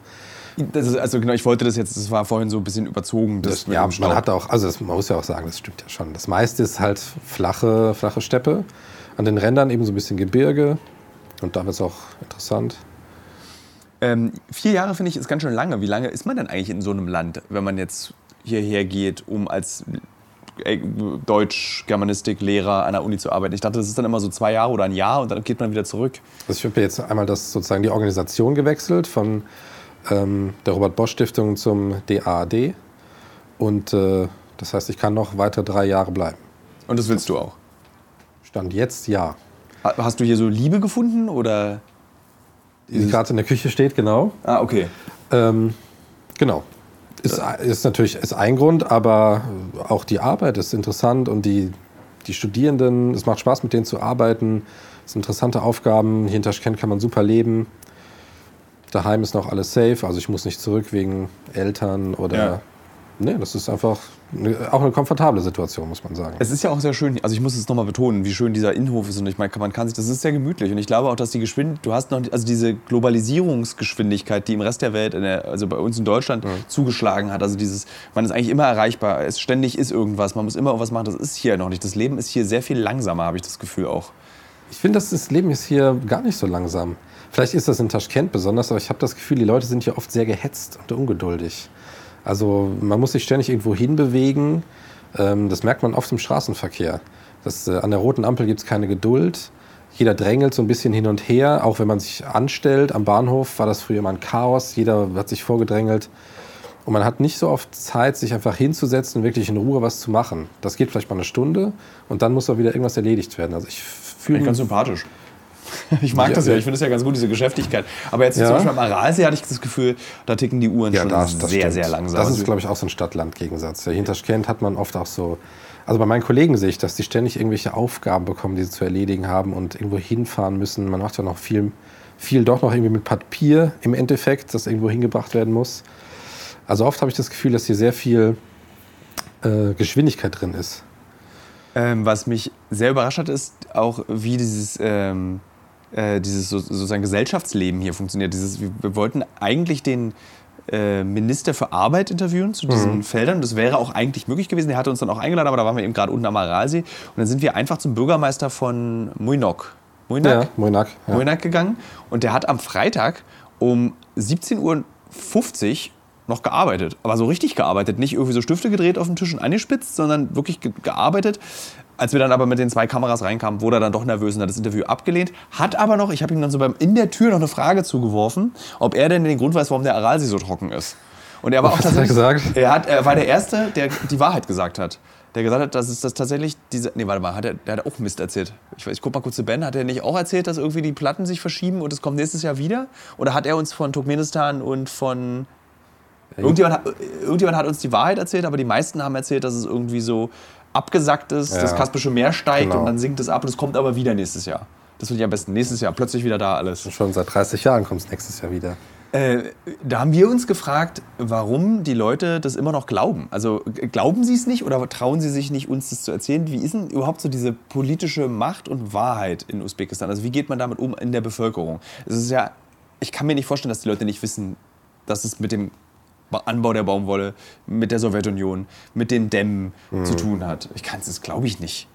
Das ist, also genau, ich wollte das jetzt, das war vorhin so ein bisschen überzogen. Das Das, ja, man hat auch, also das, man muss ja auch sagen, das stimmt ja schon. Das meiste ist halt flache, flache Steppe. An den Rändern eben so ein bisschen Gebirge. Und da wird es auch interessant. Ähm, vier Jahre finde ich ist ganz schön lange. Wie lange ist man denn eigentlich in so einem Land, wenn man jetzt hierher geht, um als Deutsch-Germanistik-Lehrer an der Uni zu arbeiten? Ich dachte, das ist dann immer so zwei Jahre oder ein Jahr und dann geht man wieder zurück. Also ich habe jetzt einmal das sozusagen die Organisation gewechselt von ähm, der Robert Bosch Stiftung zum DAAD. Und äh, das heißt, ich kann noch weitere drei Jahre bleiben. Und das willst du auch. Stand jetzt ja. Ha- Hast du hier so Liebe gefunden oder? Die gerade in der Küche steht, genau. Ah, okay. Ähm, genau. Ist, ist natürlich ist ein Grund, aber auch die Arbeit ist interessant und die, die Studierenden, es macht Spaß mit denen zu arbeiten. Es sind interessante Aufgaben. Hier in Taschkent kann man super leben. Daheim ist noch alles safe, also ich muss nicht zurück wegen Eltern oder. Ja. Nee, das ist einfach auch eine komfortable Situation, muss man sagen. Es ist ja auch sehr schön, also ich muss es nochmal betonen, wie schön dieser Innenhof ist und ich meine, man kann sich, das ist sehr gemütlich und ich glaube auch, dass die Geschwindigkeit, du hast noch, also diese Globalisierungsgeschwindigkeit, die im Rest der Welt, der, also bei uns in Deutschland zugeschlagen hat, also dieses, man ist eigentlich immer erreichbar, es ständig ist irgendwas, man muss immer irgendwas machen, das ist hier noch nicht. Das Leben ist hier sehr viel langsamer, habe ich das Gefühl auch. Ich finde, das das Leben ist hier gar nicht so langsam. Vielleicht ist das in Taschkent besonders, aber ich habe das Gefühl, die Leute sind hier oft sehr gehetzt und ungeduldig. Also man muss sich ständig irgendwo hinbewegen. Ähm, das merkt man oft im Straßenverkehr. Das, äh, an der roten Ampel gibt es keine Geduld. Jeder drängelt so ein bisschen hin und her. Auch wenn man sich anstellt am Bahnhof, war das früher immer ein Chaos. Jeder hat sich vorgedrängelt. Und man hat nicht so oft Zeit, sich einfach hinzusetzen und wirklich in Ruhe was zu machen. Das geht vielleicht mal eine Stunde und dann muss auch wieder irgendwas erledigt werden. Also ich fühle Ganz sympathisch. Ich mag Ja, das ja, ja. ich finde es ja ganz gut, diese Geschäftigkeit. Aber jetzt Ja. zum Beispiel am Aralsee hatte ich das Gefühl, da ticken die Uhren schon sehr, stimmt. sehr langsam. Das ist, glaube ich, auch so ein Stadt-Land-Gegensatz. Ja, Hinter Taschkent hat man oft auch so. Also bei meinen Kollegen sehe ich, dass die ständig irgendwelche Aufgaben bekommen, die sie zu erledigen haben und irgendwo hinfahren müssen. Man macht ja noch viel, viel doch noch irgendwie mit Papier im Endeffekt, das irgendwo hingebracht werden muss. Also oft habe ich das Gefühl, dass hier sehr viel äh, Geschwindigkeit drin ist. Ähm, was mich sehr überrascht hat, ist auch, wie dieses, ähm, äh, dieses so, sozusagen Gesellschaftsleben hier funktioniert. Dieses, wir, wollten eigentlich den äh, Minister für Arbeit interviewen zu diesen Feldern. Das wäre auch eigentlich möglich gewesen. Der hatte uns dann auch eingeladen, aber da waren wir eben gerade unten am Aralsee. Und dann sind wir einfach zum Bürgermeister von Muinok. Muinak? Ja, Moinak. Ja. Moinak gegangen. Und der hat am Freitag um 17.50 Uhr noch gearbeitet. Aber so richtig gearbeitet. Nicht irgendwie so Stifte gedreht auf dem Tisch und angespitzt, sondern wirklich ge gearbeitet. Als wir dann aber mit den zwei Kameras reinkamen, wurde er dann doch nervös und hat das Interview abgelehnt. Hat aber noch, ich habe ihm dann so beim in der Tür noch eine Frage zugeworfen, ob er denn den Grund weiß, warum der Aralsee so trocken ist. Und er war auch Was hat er gesagt? Er, hat, er war der Erste, der die Wahrheit gesagt hat. der gesagt hat, dass es das tatsächlich diese. Nee, warte mal, hat er, der hat auch Mist erzählt. Ich, ich guck mal kurz zu Ben. Hat er nicht auch erzählt, dass irgendwie die Platten sich verschieben und es kommt nächstes Jahr wieder? Oder hat er uns von Turkmenistan und von. Irgendjemand irgendjemand hat uns die Wahrheit erzählt, aber die meisten haben erzählt, dass es irgendwie so abgesackt ist, Ja. das Kaspische Meer steigt Genau. und dann sinkt es ab und es kommt aber wieder nächstes Jahr. Das finde ich am besten. Nächstes Jahr, plötzlich wieder da alles. Schon seit 30 Jahren kommt es nächstes Jahr wieder. Äh, da haben wir uns gefragt, warum die Leute das immer noch glauben. Also glauben sie es nicht oder trauen sie sich nicht, uns das zu erzählen? Wie ist denn überhaupt so diese politische Macht und Wahrheit in Usbekistan? Also wie geht man damit um in der Bevölkerung? Es ist ja, ich kann mir nicht vorstellen, dass die Leute nicht wissen, dass es mit dem Anbau der Baumwolle, mit der Sowjetunion, mit den Dämmen zu tun hat. Ich kann es, das glaube ich nicht.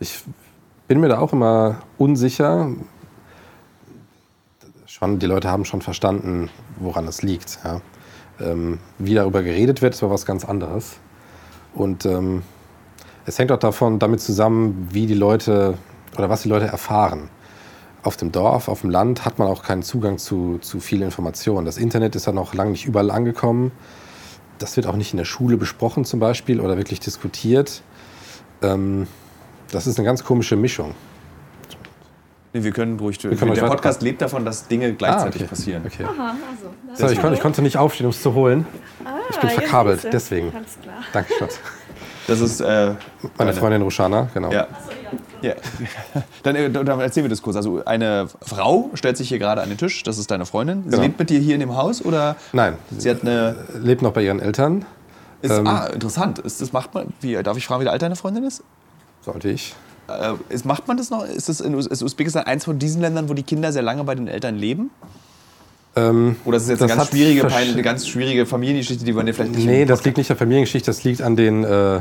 Ich bin mir da auch immer unsicher. Schon, die Leute haben schon verstanden, woran es liegt. Ja. Ähm, wie darüber geredet wird, ist aber was ganz anderes. Und ähm, es hängt auch davon damit zusammen, wie die Leute oder was die Leute erfahren. Auf dem Dorf, auf dem Land hat man auch keinen Zugang zu, zu viel Information. Das Internet ist ja noch lange nicht überall angekommen. Das wird auch nicht in der Schule besprochen zum Beispiel oder wirklich diskutiert. Ähm, das ist eine ganz komische Mischung. Nee, wir können ruhig. können der Podcast lebt davon, dass Dinge gleichzeitig Ah, okay. passieren. Okay. Aha, also. So, ich, kon, ich konnte nicht aufstehen, um es zu holen. Ah, ich bin verkabelt, deswegen. Alles klar. Danke, Schatz. Das ist äh, Meine Freundin Roshana, genau. Ja. Ja. Dann, äh, dann erzählen wir das kurz. Also eine Frau stellt sich hier gerade an den Tisch. Das ist deine Freundin. Sie Genau. lebt mit dir hier in dem Haus oder? Nein, Sie hat eine. lebt noch bei ihren Eltern, Ist, Ähm. ah, interessant. Ist das macht man? Wie darf ich fragen, wie alt deine Freundin ist? sollte ich. Äh, ist, macht man das noch? Ist das in ist Usbekistan eins von diesen Ländern, wo die Kinder sehr lange bei den Eltern leben? Ähm, Oder ist es jetzt eine ganz schwierige, eine ganz schwierige Familiengeschichte, die wir dir vielleicht nicht. nee, das liegt nicht an Familiengeschichte, das liegt an den äh,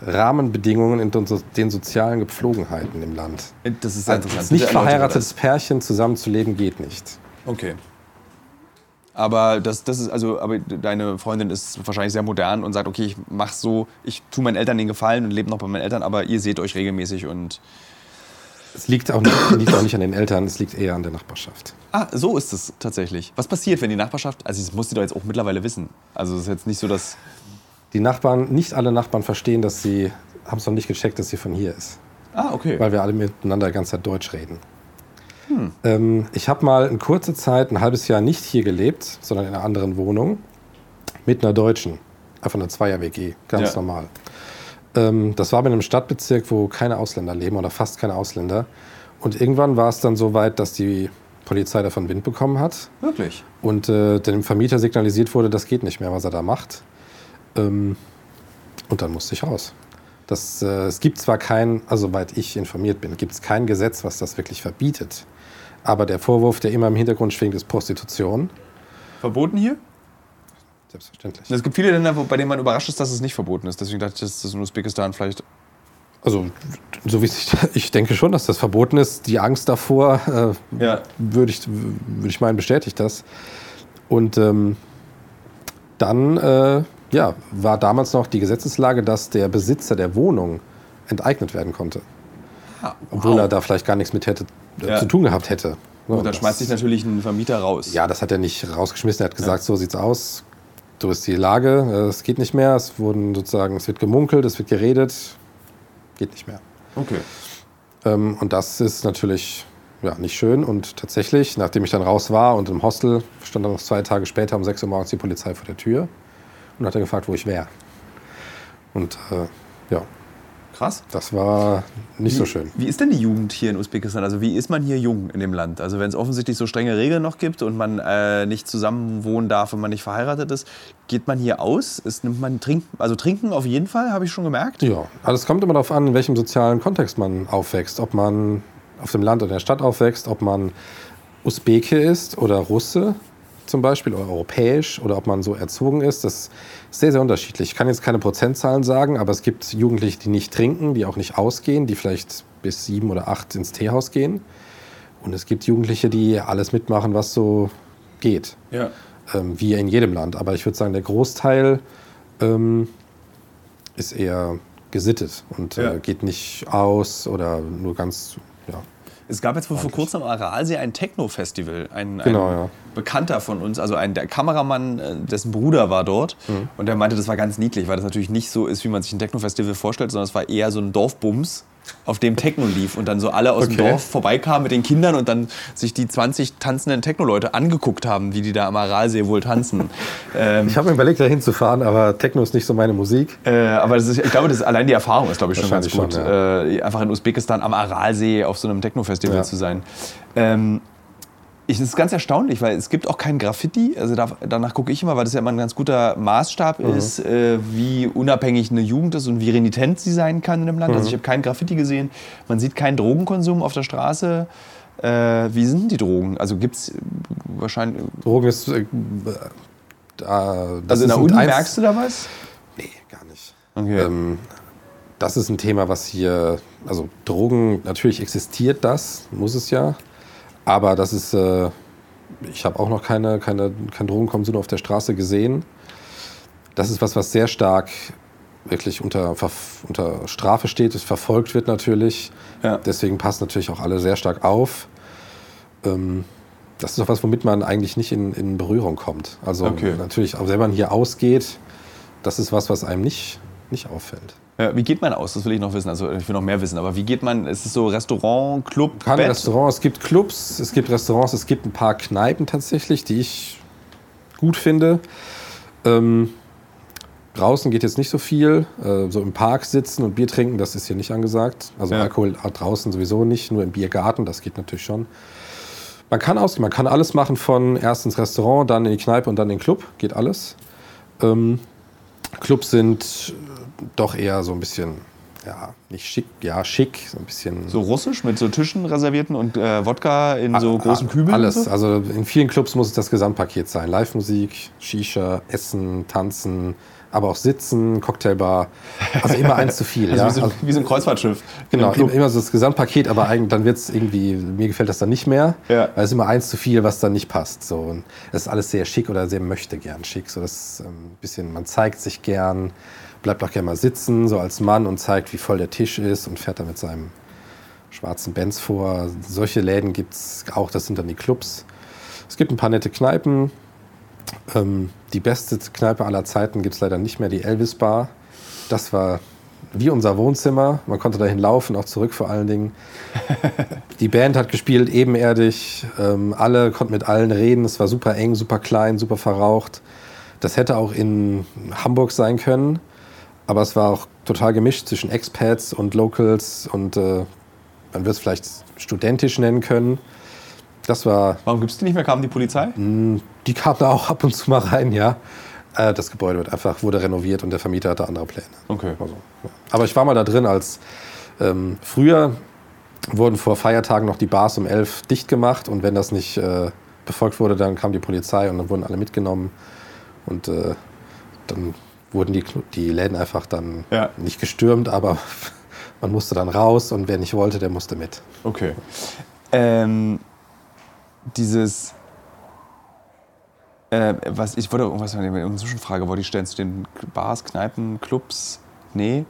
Rahmenbedingungen und den so- den sozialen Gepflogenheiten im Land. Podcast- Das ist sehr Als interessant. nicht Bitte erläutere verheiratetes Pärchen zusammenzuleben geht nicht. Okay. Aber das, das ist also, aber deine Freundin ist wahrscheinlich sehr modern und sagt, okay, ich mach so, ich tue meinen Eltern den Gefallen und lebe noch bei meinen Eltern, aber ihr seht euch regelmäßig und Es liegt auch, nicht, liegt auch nicht an den Eltern, es liegt eher an der Nachbarschaft. Ah, so ist es tatsächlich. Was passiert, wenn die Nachbarschaft, also das muss sie doch jetzt auch mittlerweile wissen. Also es ist jetzt nicht so, dass. Die Nachbarn, nicht alle Nachbarn verstehen, dass sie, haben es noch nicht gecheckt, dass sie von hier ist. Ah, okay. weil wir alle miteinander die ganze Zeit Deutsch reden. Ähm, ich habe mal in kurzer Zeit, ein halbes Jahr nicht hier gelebt, sondern in einer anderen Wohnung mit einer Deutschen. Einfach eine Zweier-WG, ganz Ja. normal. Ähm, das war in einem Stadtbezirk, wo keine Ausländer leben oder fast keine Ausländer. Und irgendwann war es dann so weit, dass die Polizei davon Wind bekommen hat Wirklich? und äh, dem Vermieter signalisiert wurde, das geht nicht mehr, was er da macht. Ähm, und dann musste ich raus. Das, äh, es gibt zwar kein, also soweit ich informiert bin, gibt es kein Gesetz, was das wirklich verbietet. Aber der Vorwurf, der immer im Hintergrund schwingt, ist Prostitution. Verboten hier? Selbstverständlich. Es gibt viele Länder, bei denen man überrascht ist, dass es nicht verboten ist. Deswegen dachte ich, dass das in Usbekistan vielleicht. Also, so wie ich, ich denke schon, dass das verboten ist. Die Angst davor, äh, Ja. würde ich, würde ich meinen, bestätigt das. Und ähm, dann äh, ja, war damals noch die Gesetzeslage, dass der Besitzer der Wohnung enteignet werden konnte. Ah, Obwohl er da vielleicht gar nichts mit hätte, äh, Ja. zu tun gehabt hätte. Ja, Und dann schmeißt sich natürlich ein Vermieter raus. Ja, das hat er nicht rausgeschmissen. Er hat gesagt, so sieht's aus. So ist die Lage. äh, Es geht nicht mehr. Es wurden sozusagen, es wird gemunkelt, es wird geredet. Geht nicht mehr. Okay. Ähm, und das ist natürlich ja, nicht schön. Und tatsächlich, nachdem ich dann raus war und im Hostel, stand dann noch zwei Tage später um 6 Uhr morgens die Polizei vor der Tür und hat dann gefragt, wo ich wäre. Und äh, ja, Krass. das war nicht so Wie- schön. Wie ist denn die Jugend hier in Usbekistan? Also wie ist man hier jung in dem Land? Also wenn es offensichtlich so strenge Regeln noch gibt und man äh, nicht zusammen wohnen darf, wenn man nicht verheiratet ist, geht man hier aus? Ist, nimmt man trinken? Also trinken auf jeden Fall, habe ich schon gemerkt. Ja, also es kommt immer darauf an, in welchem sozialen Kontext man aufwächst. Ob man auf dem Land oder in der Stadt aufwächst, ob man Usbeke ist oder Russe zum Beispiel oder europäisch oder ob man so erzogen ist. Das ist sehr, sehr unterschiedlich. Ich kann jetzt keine Prozentzahlen sagen, aber es gibt Jugendliche, die nicht trinken, die auch nicht ausgehen, die vielleicht bis sieben oder acht ins Teehaus gehen. Und es gibt Jugendliche, die alles mitmachen, was so geht Ja. ähm, wie in jedem Land. Aber ich würde sagen, der Großteil ähm, ist eher gesittet und Ja. äh, geht nicht aus oder nur ganz, ja. Es gab jetzt wohl vor kurzem am Aralsee ein Techno-Festival. Ein, Genau, ein ja. Bekannter von uns, also ein, der Kameramann, äh, dessen Bruder war dort. Mhm. Und der meinte, das war ganz niedlich, weil das natürlich nicht so ist, wie man sich ein Techno-Festival vorstellt, sondern es war eher so ein Dorfbums, auf dem Techno lief. Und dann so alle aus dem Okay. Dorf vorbeikamen mit den Kindern und dann sich die 20 tanzenden Techno-Leute angeguckt haben, wie die da am Aralsee wohl tanzen. ähm, Ich habe mir überlegt, da hinzufahren, aber Techno ist nicht so meine Musik. äh, aber das ist, ich glaube, das ist, allein die Erfahrung ist, glaube ich, schon ganz gut. Schon, äh, einfach in Usbekistan am Aralsee auf so einem Techno-Festival Ja. zu sein. Ähm, ich, das ist ganz erstaunlich, weil es gibt auch kein Graffiti. Also da, danach gucke ich immer, weil das ja immer ein ganz guter Maßstab Mhm. ist, äh, wie unabhängig eine Jugend ist und wie renitent sie sein kann in dem Land. Also Mhm. ich habe kein Graffiti gesehen. Man sieht keinen Drogenkonsum auf der Straße. Äh, wie sind die Drogen? Also gibt es wahrscheinlich. Drogen ist. Äh, Also in der Uni merkst du da was? Nee, gar nicht. Okay. Ähm, das ist ein Thema, was hier, also Drogen, natürlich existiert das, muss es ja, aber das ist, äh, ich habe auch noch keine, keine, kein Drogenkonsum auf der Straße gesehen. Das ist was, was sehr stark wirklich unter, unter Strafe steht, es verfolgt wird natürlich. Ja. Deswegen passen natürlich auch alle sehr stark auf. Ähm, das ist auch was, womit man eigentlich nicht in, in Berührung kommt. Also Okay. natürlich, auch wenn man hier ausgeht, das ist was, was einem nicht, nicht auffällt. Ja, wie geht man aus? Das will ich noch wissen. Also ich will noch mehr wissen. Aber wie geht man? Ist es so Restaurant, Club, Kein Bett? Restaurant, es gibt Clubs, es gibt Restaurants, es gibt ein paar Kneipen tatsächlich, die ich gut finde. Ähm, draußen geht jetzt nicht so viel. Äh, so im Park sitzen und Bier trinken, das ist hier nicht angesagt. Also Ja. Alkohol draußen sowieso nicht, nur im Biergarten, das geht natürlich schon. Man kann ausgehen, man kann alles machen von erst ins Restaurant, dann in die Kneipe und dann in den Club, geht alles. Ähm, Clubs sind äh, doch eher so ein bisschen, ja, nicht schick, ja, schick, so ein bisschen. So russisch mit so Tischen reservierten und äh, Wodka in so großen Kübeln? Alles. So? Also in vielen Clubs muss es das Gesamtpaket sein. Live-Musik, Shisha, Essen, Tanzen, aber auch Sitzen, Cocktailbar. Also immer eins zu viel. Also ja? wie, so, Also, wie so ein Kreuzfahrtschiff. genau, Im immer, so das Gesamtpaket, aber eigentlich, dann wird es irgendwie, mir gefällt das dann nicht mehr. Ja. Weil es ist immer eins zu viel, was dann nicht passt. So. Und das ist alles sehr schick oder sehr möchte gern schick. So, das ist, ähm, ein bisschen, man zeigt sich gern, bleibt auch gerne mal sitzen, so als Mann und zeigt, wie voll der Tisch ist und fährt dann mit seinem schwarzen Benz vor. Solche Läden gibt es auch, das sind dann die Clubs. Es gibt ein paar nette Kneipen. Ähm, die beste Kneipe aller Zeiten gibt es leider nicht mehr, die Elvis Bar. Das war wie unser Wohnzimmer. Man konnte dahin laufen, auch zurück vor allen Dingen. Die Band hat gespielt, ebenerdig. Ähm, alle konnten mit allen reden. Es war super eng, super klein, super verraucht. Das hätte auch in Hamburg sein können. Aber es war auch total gemischt zwischen Expats und Locals und äh, man wird es vielleicht studentisch nennen können. Das war, Warum gibt es die nicht mehr? Kam die Polizei? die kam da auch ab und zu mal rein, ja. Äh, das Gebäude wird einfach, wurde renoviert und der Vermieter hatte andere Pläne. Okay. Also, ja. Aber ich war mal da drin, als ähm, früher wurden vor Feiertagen noch die Bars um elf dicht gemacht und wenn das nicht äh, befolgt wurde, dann kam die Polizei und dann wurden alle mitgenommen und äh, dann wurden die, die Läden einfach dann Ja. nicht gestürmt, aber man musste dann raus und wer nicht wollte, der musste mit. Okay. Ähm, dieses. Äh, was, ich wollte irgendwas eine Zwischenfrage wollte ich stellen zu den Bars, Kneipen, Clubs. Nee.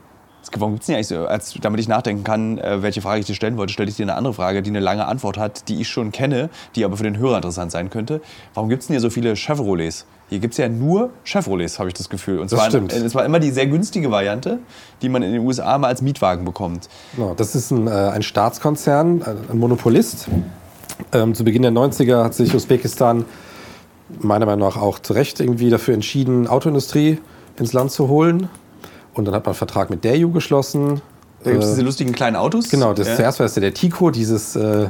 Warum gibt es nicht eigentlich so, als, damit ich nachdenken kann, äh, welche Frage ich dir stellen wollte, stelle ich dir eine andere Frage, die eine lange Antwort hat, die ich schon kenne, die aber für den Hörer interessant sein könnte. Warum gibt es denn hier so viele Chevrolets? Hier gibt es ja nur Chevrolets, habe ich das Gefühl. Und Das zwar, stimmt. äh, Es war immer die sehr günstige Variante, die man in den USA mal als Mietwagen bekommt. Genau, das ist ein, äh, ein Staatskonzern, ein ein Monopolist. Ähm, zu Beginn der 90er hat sich Usbekistan meiner Meinung nach auch zu Recht irgendwie dafür entschieden, Autoindustrie ins Land zu holen. Und dann hat man einen Vertrag mit Daewoo geschlossen. Da gibt es Äh, diese lustigen kleinen Autos. Genau, das Ja. zuerst war es der Tico, dieses äh,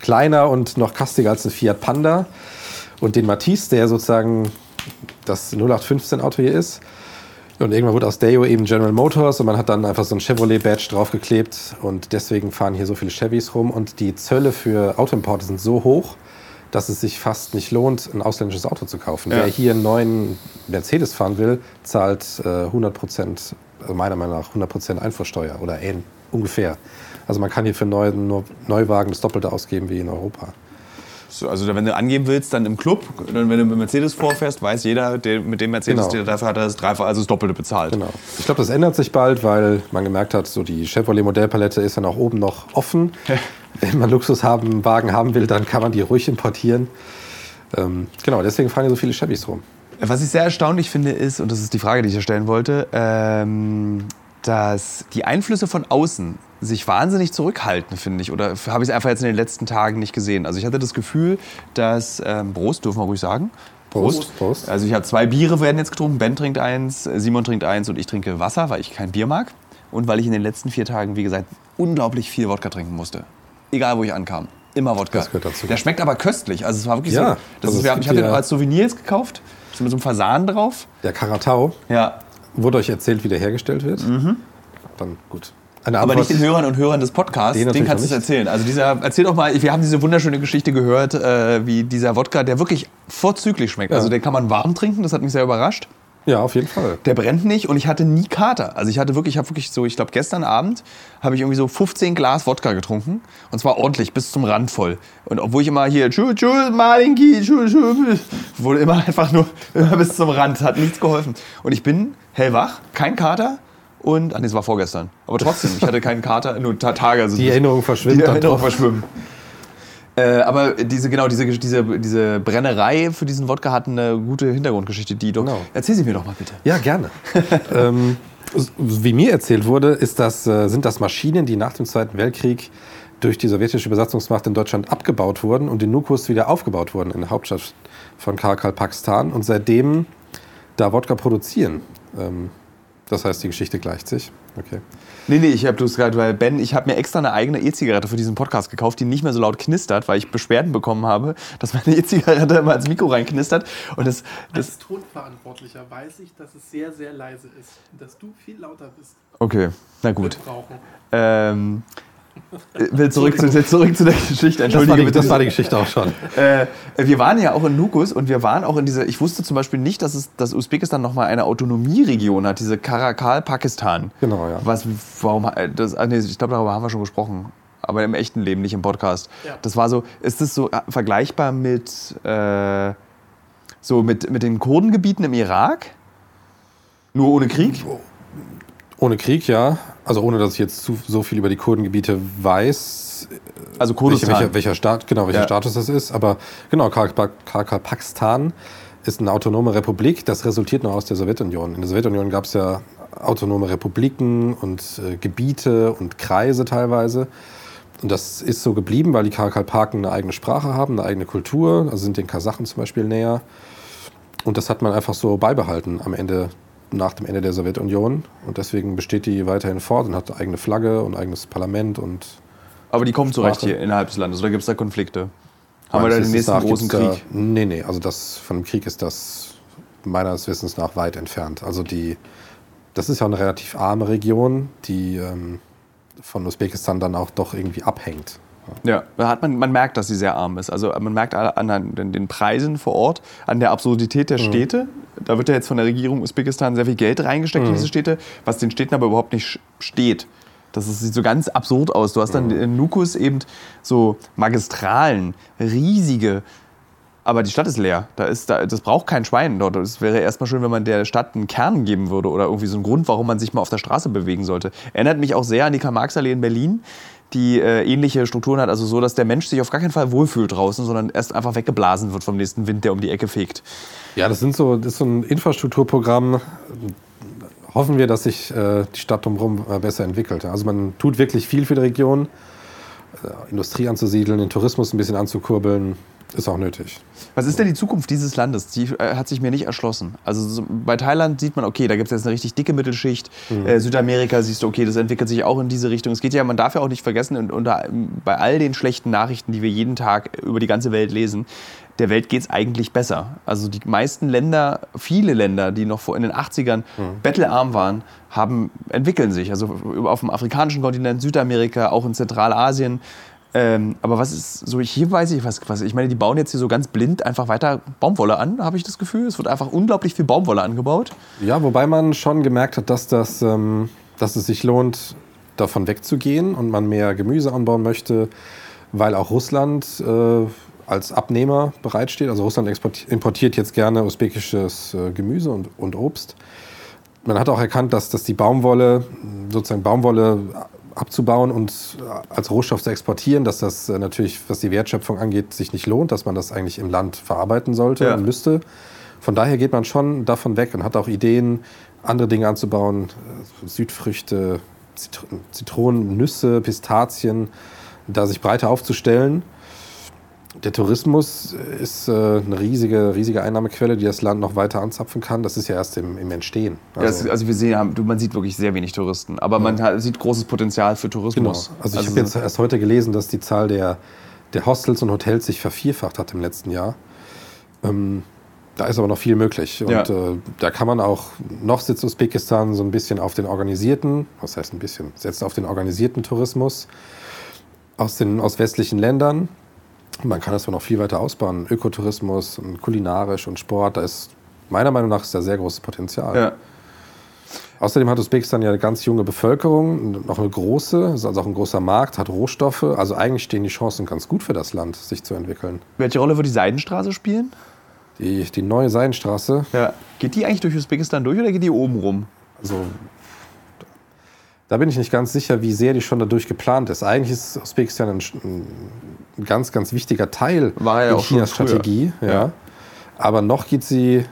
kleiner und noch kastiger als ein Fiat Panda. Und den Matisse, der sozusagen das 0815-Auto hier ist. Und irgendwann wurde aus Daewoo eben General Motors und man hat dann einfach so ein Chevrolet-Badge draufgeklebt. Und deswegen fahren hier so viele Chevys rum. Und die Zölle für Autoimporte sind so hoch, dass es sich fast nicht lohnt, ein ausländisches Auto zu kaufen. Ja. Wer hier einen neuen Mercedes fahren will, zahlt äh, 100 Prozent, also meiner Meinung nach 100 Prozent Einfuhrsteuer oder ähn, ungefähr. Also man kann hier für neuen Neu- Neuwagen das Doppelte ausgeben wie in Europa. So, also wenn du angeben willst, dann im Club, dann wenn du mit Mercedes vorfährst, weiß jeder, der, mit dem Mercedes, Genau. der dafür hat er das Dreifach, also das Doppelte bezahlt. Genau. Ich glaube, das ändert sich bald, weil man gemerkt hat, so die Chevrolet-Modellpalette ist dann auch oben noch offen. wenn man Luxus haben, Wagen haben will, dann kann man die ruhig importieren. Ähm, genau, deswegen fahren hier so viele Chevys rum. Was ich sehr erstaunlich finde, ist, und das ist die Frage, die ich ja stellen wollte, ähm, dass die Einflüsse von außen sich wahnsinnig zurückhalten, finde ich. Oder habe ich es einfach jetzt in den letzten Tagen nicht gesehen? Also ich hatte das Gefühl, dass, ähm, Prost, dürfen wir ruhig sagen, Prost. Prost. Also ich habe zwei Biere werden jetzt getrunken. Ben trinkt eins, Simon trinkt eins und ich trinke Wasser, weil ich kein Bier mag. Und weil ich in den letzten vier Tagen, wie gesagt, unglaublich viel Wodka trinken musste. Egal, wo ich ankam. Immer Wodka. Das gehört dazu. Der schmeckt aber köstlich. Also es war wirklich Ja, so. Das also ist, wir ich habe den als Souvenir jetzt gekauft. So mit so einem Fasan drauf. Der Karatau Ja. wurde euch erzählt, wie der hergestellt wird. Dann gut. Eine Aber Antwort. nicht den Hörern und Hörern des Podcasts. Den Den, kannst du es erzählen. Also dieser, erzähl doch mal, wir haben diese wunderschöne Geschichte gehört, äh, wie dieser Wodka, der wirklich vorzüglich schmeckt. Ja. Also den kann man warm trinken, das hat mich sehr überrascht. Ja, auf jeden Fall. Der brennt nicht und ich hatte nie Kater. Also ich hatte wirklich, ich habe wirklich so, ich glaube gestern Abend habe ich irgendwie so 15 Glas Wodka getrunken und zwar ordentlich bis zum Rand voll. Und obwohl ich immer hier tschu tschu Malinki tschu tschu wurde immer einfach nur immer bis zum Rand, hat nichts geholfen. Und ich bin hellwach, kein Kater und ach nee, es war vorgestern. Aber trotzdem, ich hatte keinen Kater, nur ta Tage. Also Die Erinnerung verschwimmt Die Erinnerung doch. verschwimmen. Äh, aber diese, genau, diese, diese, diese Brennerei für diesen Wodka hat eine gute Hintergrundgeschichte, die doch. Genau. Erzähl sie mir doch mal bitte. Ja, gerne. ähm, wie mir erzählt wurde, ist das, äh, sind das Maschinen, die nach dem Zweiten Weltkrieg durch die sowjetische Besatzungsmacht in Deutschland abgebaut wurden und in Nukus wieder aufgebaut wurden, in der Hauptstadt von Karakalpakstan und seitdem da Wodka produzieren. Ähm, das heißt, die Geschichte gleicht sich. Okay. Nee, nee, ich habe das gerade, weil Ben, ich habe mir extra eine eigene E-Zigarette für diesen Podcast gekauft, die nicht mehr so laut knistert, weil ich Beschwerden bekommen habe, dass meine E-Zigarette immer ins Mikro reinknistert. Und das, das Als Tonverantwortlicher weiß ich, dass es sehr, sehr leise ist dass du viel lauter bist. okay, na gut. Wir brauchen. Ähm, äh, will zurück zu, zurück zu der Geschichte. Das war, Entschuldige die, das war die Geschichte auch schon. Äh, wir waren ja auch in Nukus und wir waren auch in dieser. Ich wusste zum Beispiel nicht, dass, es, dass Usbekistan nochmal eine Autonomieregion hat, diese Karakal Pakistan. Genau, ja. Was, warum, äh, das, ah, nee, ich glaube, darüber haben wir schon gesprochen. Aber im echten Leben, nicht im Podcast. Ja. Das war so, ist das so äh, vergleichbar mit, äh, so mit, mit den Kurdengebieten im Irak? Nur ohne Krieg? Ohne Krieg, ja. Also ohne, dass ich jetzt zu, so viel über die Kurdengebiete weiß, Also welcher, Kurdistan. welcher, welcher, Staat, genau, welcher Ja. Status das ist. Aber genau, Karakalpakstan ist eine autonome Republik. Das resultiert noch aus der Sowjetunion. In der Sowjetunion gab es ja autonome Republiken und äh, Gebiete und Kreise teilweise. Und das ist so geblieben, weil die Karakalpaken eine eigene Sprache haben, eine eigene Kultur. Also sind den Kasachen zum Beispiel näher. Und das hat man einfach so beibehalten am Ende, nach dem Ende der Sowjetunion. Und deswegen besteht die weiterhin fort und hat eine eigene Flagge und eigenes Parlament und Aber die kommen zurecht hier innerhalb des Landes. Oder gibt es da Konflikte? Haben wir da den nächsten nach großen Krieg? Da, nee, nee, also das von dem Krieg ist das meines Wissens nach weit entfernt. Also die, das ist ja eine relativ arme Region, die ähm, von Usbekistan dann auch doch irgendwie abhängt. Ja, hat man, man merkt, dass sie sehr arm ist. Also man merkt an den, den Preisen vor Ort, an der Absurdität der Städte. Da wird ja jetzt von der Regierung Usbekistan sehr viel Geld reingesteckt in diese Städte, was den Städten aber überhaupt nicht steht. Das sieht so ganz absurd aus. Du hast dann in Nukus eben so Magistralen, riesige, aber die Stadt ist leer. Da ist, da, das braucht kein Schwein dort. Es wäre erstmal schön, wenn man der Stadt einen Kern geben würde oder irgendwie so einen Grund, warum man sich mal auf der Straße bewegen sollte. Erinnert mich auch sehr an die Karl-Marx-Allee in Berlin, die äh, ähnliche Strukturen hat. Also so, dass der Mensch sich auf gar keinen Fall wohlfühlt draußen, sondern erst einfach weggeblasen wird vom nächsten Wind, der um die Ecke fegt. Ja, das, sind so, das ist so ein Infrastrukturprogramm. Hoffen wir, dass sich äh, die Stadt drumherum äh, besser entwickelt. Also man tut wirklich viel für die Region. Äh, Industrie anzusiedeln, den Tourismus ein bisschen anzukurbeln, ist auch nötig. Was ist denn die Zukunft dieses Landes? Die äh, hat sich mir nicht erschlossen. Also so, bei Thailand sieht man, okay, da gibt es jetzt eine richtig dicke Mittelschicht. Äh, Südamerika siehst du, okay, das entwickelt sich auch in diese Richtung. Es geht ja, man darf ja auch nicht vergessen, und, unter, bei all den schlechten Nachrichten, die wir jeden Tag über die ganze Welt lesen, der Welt geht es eigentlich besser. Also die meisten Länder, viele Länder, die noch vor in den 80ern bettelarm waren, haben, entwickeln sich. Also auf dem afrikanischen Kontinent, Südamerika, auch in Zentralasien. Ähm, aber was ist so, hier weiß ich was, was. Ich meine, die bauen jetzt hier so ganz blind einfach weiter Baumwolle an, habe ich das Gefühl. Es wird einfach unglaublich viel Baumwolle angebaut. Ja, wobei man schon gemerkt hat, dass, das, ähm, dass es sich lohnt, davon wegzugehen und man mehr Gemüse anbauen möchte, weil auch Russland äh, als Abnehmer bereitsteht. Also Russland importiert jetzt gerne usbekisches äh, Gemüse und, und Obst. Man hat auch erkannt, dass, dass die Baumwolle, sozusagen Baumwolle abzubauen und äh, als Rohstoff zu exportieren, dass das äh, natürlich, was die Wertschöpfung angeht, sich nicht lohnt, dass man das eigentlich im Land verarbeiten sollte Ja. und müsste. Von daher geht man schon davon weg und hat auch Ideen, andere Dinge anzubauen, äh, Südfrüchte, Zit Zitronen, Nüsse, Pistazien, da sich breiter aufzustellen. Der Tourismus ist äh, eine riesige, riesige Einnahmequelle, die das Land noch weiter anzapfen kann. Das ist ja erst im, im Entstehen. Ja, es ist- also wir sehen, man sieht wirklich sehr wenig Touristen, aber man hat, sieht großes Potenzial für Genau. Tourismus. Also ich habe jetzt erst heute gelesen, dass die Zahl der, der Hostels und Hotels sich vervierfacht hat im letzten Jahr. Ähm, da ist aber noch viel möglich. Und Ja. äh, da kann man auch, noch sitzt Usbekistan so ein bisschen auf den organisierten, was heißt ein bisschen, setzt auf den organisierten Tourismus aus den aus westlichen Ländern. Man kann das aber noch viel weiter ausbauen. Ökotourismus und kulinarisch und Sport, da ist meiner Meinung nach ist da sehr großes Potenzial. ja. Außerdem hat Usbekistan ja eine ganz junge Bevölkerung, noch eine große, ist also auch ein großer Markt, hat Rohstoffe. Also eigentlich stehen die Chancen ganz gut für das Land, sich zu entwickeln. Welche Rolle wird die Seidenstraße spielen? Die, die neue Seidenstraße, Ja. Geht die eigentlich durch Usbekistan durch oder geht die oben rum? also da bin ich nicht ganz sicher, wie sehr die schon dadurch geplant ist. Eigentlich ist Usbekistan ein, ein ganz, ganz wichtiger Teil War ja in Chinas. Strategie. Ja. Ja. Aber noch geht sie,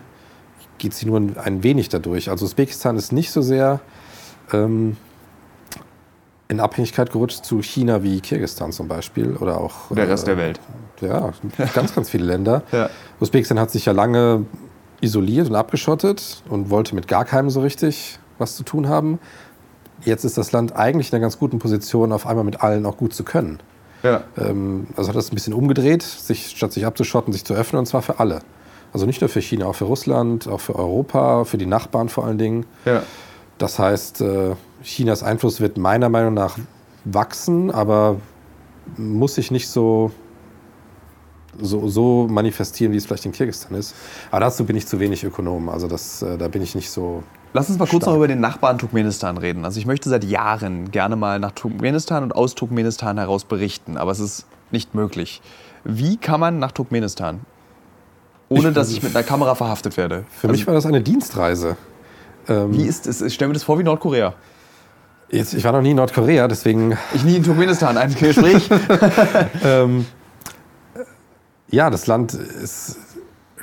geht sie nur ein wenig dadurch. Also Usbekistan ist nicht so sehr ähm, in Abhängigkeit gerutscht zu China wie Kirgisistan zum Beispiel oder auch Der Rest äh, der Welt. Ja, ganz, ganz viele Länder. Ja. Usbekistan hat sich ja lange isoliert und abgeschottet und wollte mit gar keinem so richtig was zu tun haben. Jetzt ist das Land eigentlich in einer ganz guten Position, auf einmal mit allen auch gut zu können. Ja. Ähm, also hat das ein bisschen umgedreht, sich, statt sich abzuschotten, sich zu öffnen, und zwar für alle. Also nicht nur für China, auch für Russland, auch für Europa, für die Nachbarn vor allen Dingen. Ja. Das heißt, äh, Chinas Einfluss wird meiner Meinung nach wachsen, aber muss sich nicht so, so, so manifestieren, wie es vielleicht in Kirgisistan ist. Aber dazu bin ich zu wenig Ökonom. Also das, äh, da bin ich nicht so. Lass uns mal kurz Stark. noch über den Nachbarn Turkmenistan reden. Also ich möchte seit Jahren gerne mal nach Turkmenistan und aus Turkmenistan heraus berichten, aber es ist nicht möglich. Wie kann man nach Turkmenistan? Ohne Ich- dass ich mit einer Kamera verhaftet werde. Für mich war das eine Dienstreise. Ähm, Wie ist es? Ich stelle mir das vor wie Nordkorea. jetzt, ich war noch nie in Nordkorea, deswegen Ich nie in Turkmenistan, ein Gespräch. Ähm, ja, das Land ist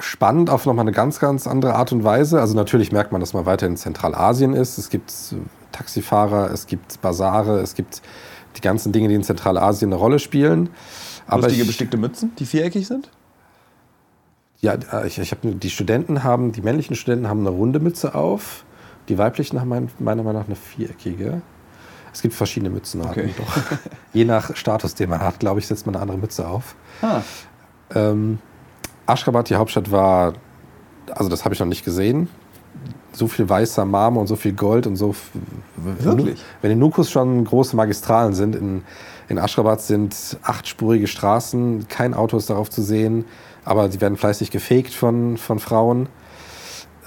spannend auf nochmal eine ganz, ganz andere Art und Weise. Also natürlich merkt man, dass man weiter in Zentralasien ist. Es gibt Taxifahrer, es gibt Basare, es gibt die ganzen Dinge, die in Zentralasien eine Rolle spielen. Aber Lustige ich, bestickte Mützen, die viereckig sind? ja, äh, ich, ich hab, die Studenten haben, die männlichen Studenten haben eine runde Mütze auf. Die weiblichen haben mein, meiner Meinung nach eine viereckige. Es gibt verschiedene Mützenarten. Okay. Doch. Je nach Status, den man hat, glaube ich, setzt man eine andere Mütze auf. Ah. Ähm, Aschgabat, die Hauptstadt, war, also das habe ich noch nicht gesehen. So viel weißer Marmor und so viel Gold und so. Wirklich? Wenn in Nukus schon große Magistralen sind, in, in Aschgabat sind achtspurige Straßen, kein Auto ist darauf zu sehen, aber die werden fleißig gefegt von, von Frauen.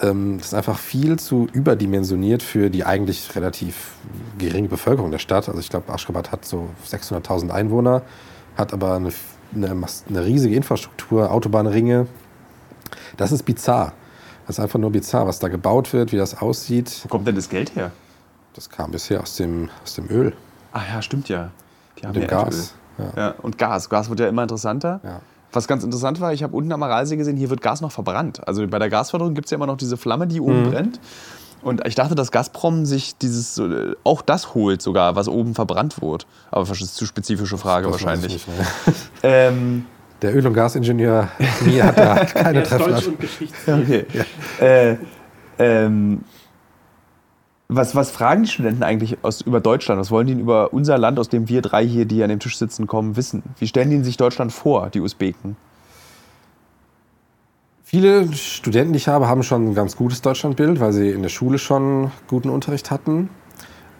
Ähm, das ist einfach viel zu überdimensioniert für die eigentlich relativ geringe Bevölkerung der Stadt. Also ich glaube, Aschgabat hat so 600.000 Einwohner, hat aber eine, eine, eine riesige Infrastruktur, Autobahnringe. Das ist bizarr. Das ist einfach nur bizarr, was da gebaut wird, wie das aussieht. Wo kommt denn das Geld her? Das kam bisher aus dem, aus dem Öl Ah ja, stimmt ja. Die haben und dem ja Gas. Ja. Ja, und Gas. Gas wird ja immer interessanter. Ja. Was ganz interessant war, ich habe unten am Aralsee gesehen, hier wird Gas noch verbrannt. Also bei der Gasförderung gibt es ja immer noch diese Flamme, die Mhm. oben brennt. Und ich dachte, dass Gazprom sich dieses, äh, auch das holt sogar, was oben verbrannt wurde. Aber das ist eine zu spezifische Frage Das wahrscheinlich. nicht, ne? Ähm, Der Öl- und Gasingenieur mir hat da keine Er ist Deutsch Treffer. und. Äh, ähm, was, was fragen die Studenten eigentlich aus, über Deutschland? Was wollen die über unser Land, aus dem wir drei hier, die an dem Tisch sitzen, kommen, wissen? Wie stellen die sich Deutschland vor, die Usbeken? Viele Studenten, die ich habe, haben schon ein ganz gutes Deutschlandbild, weil sie in der Schule schon guten Unterricht hatten.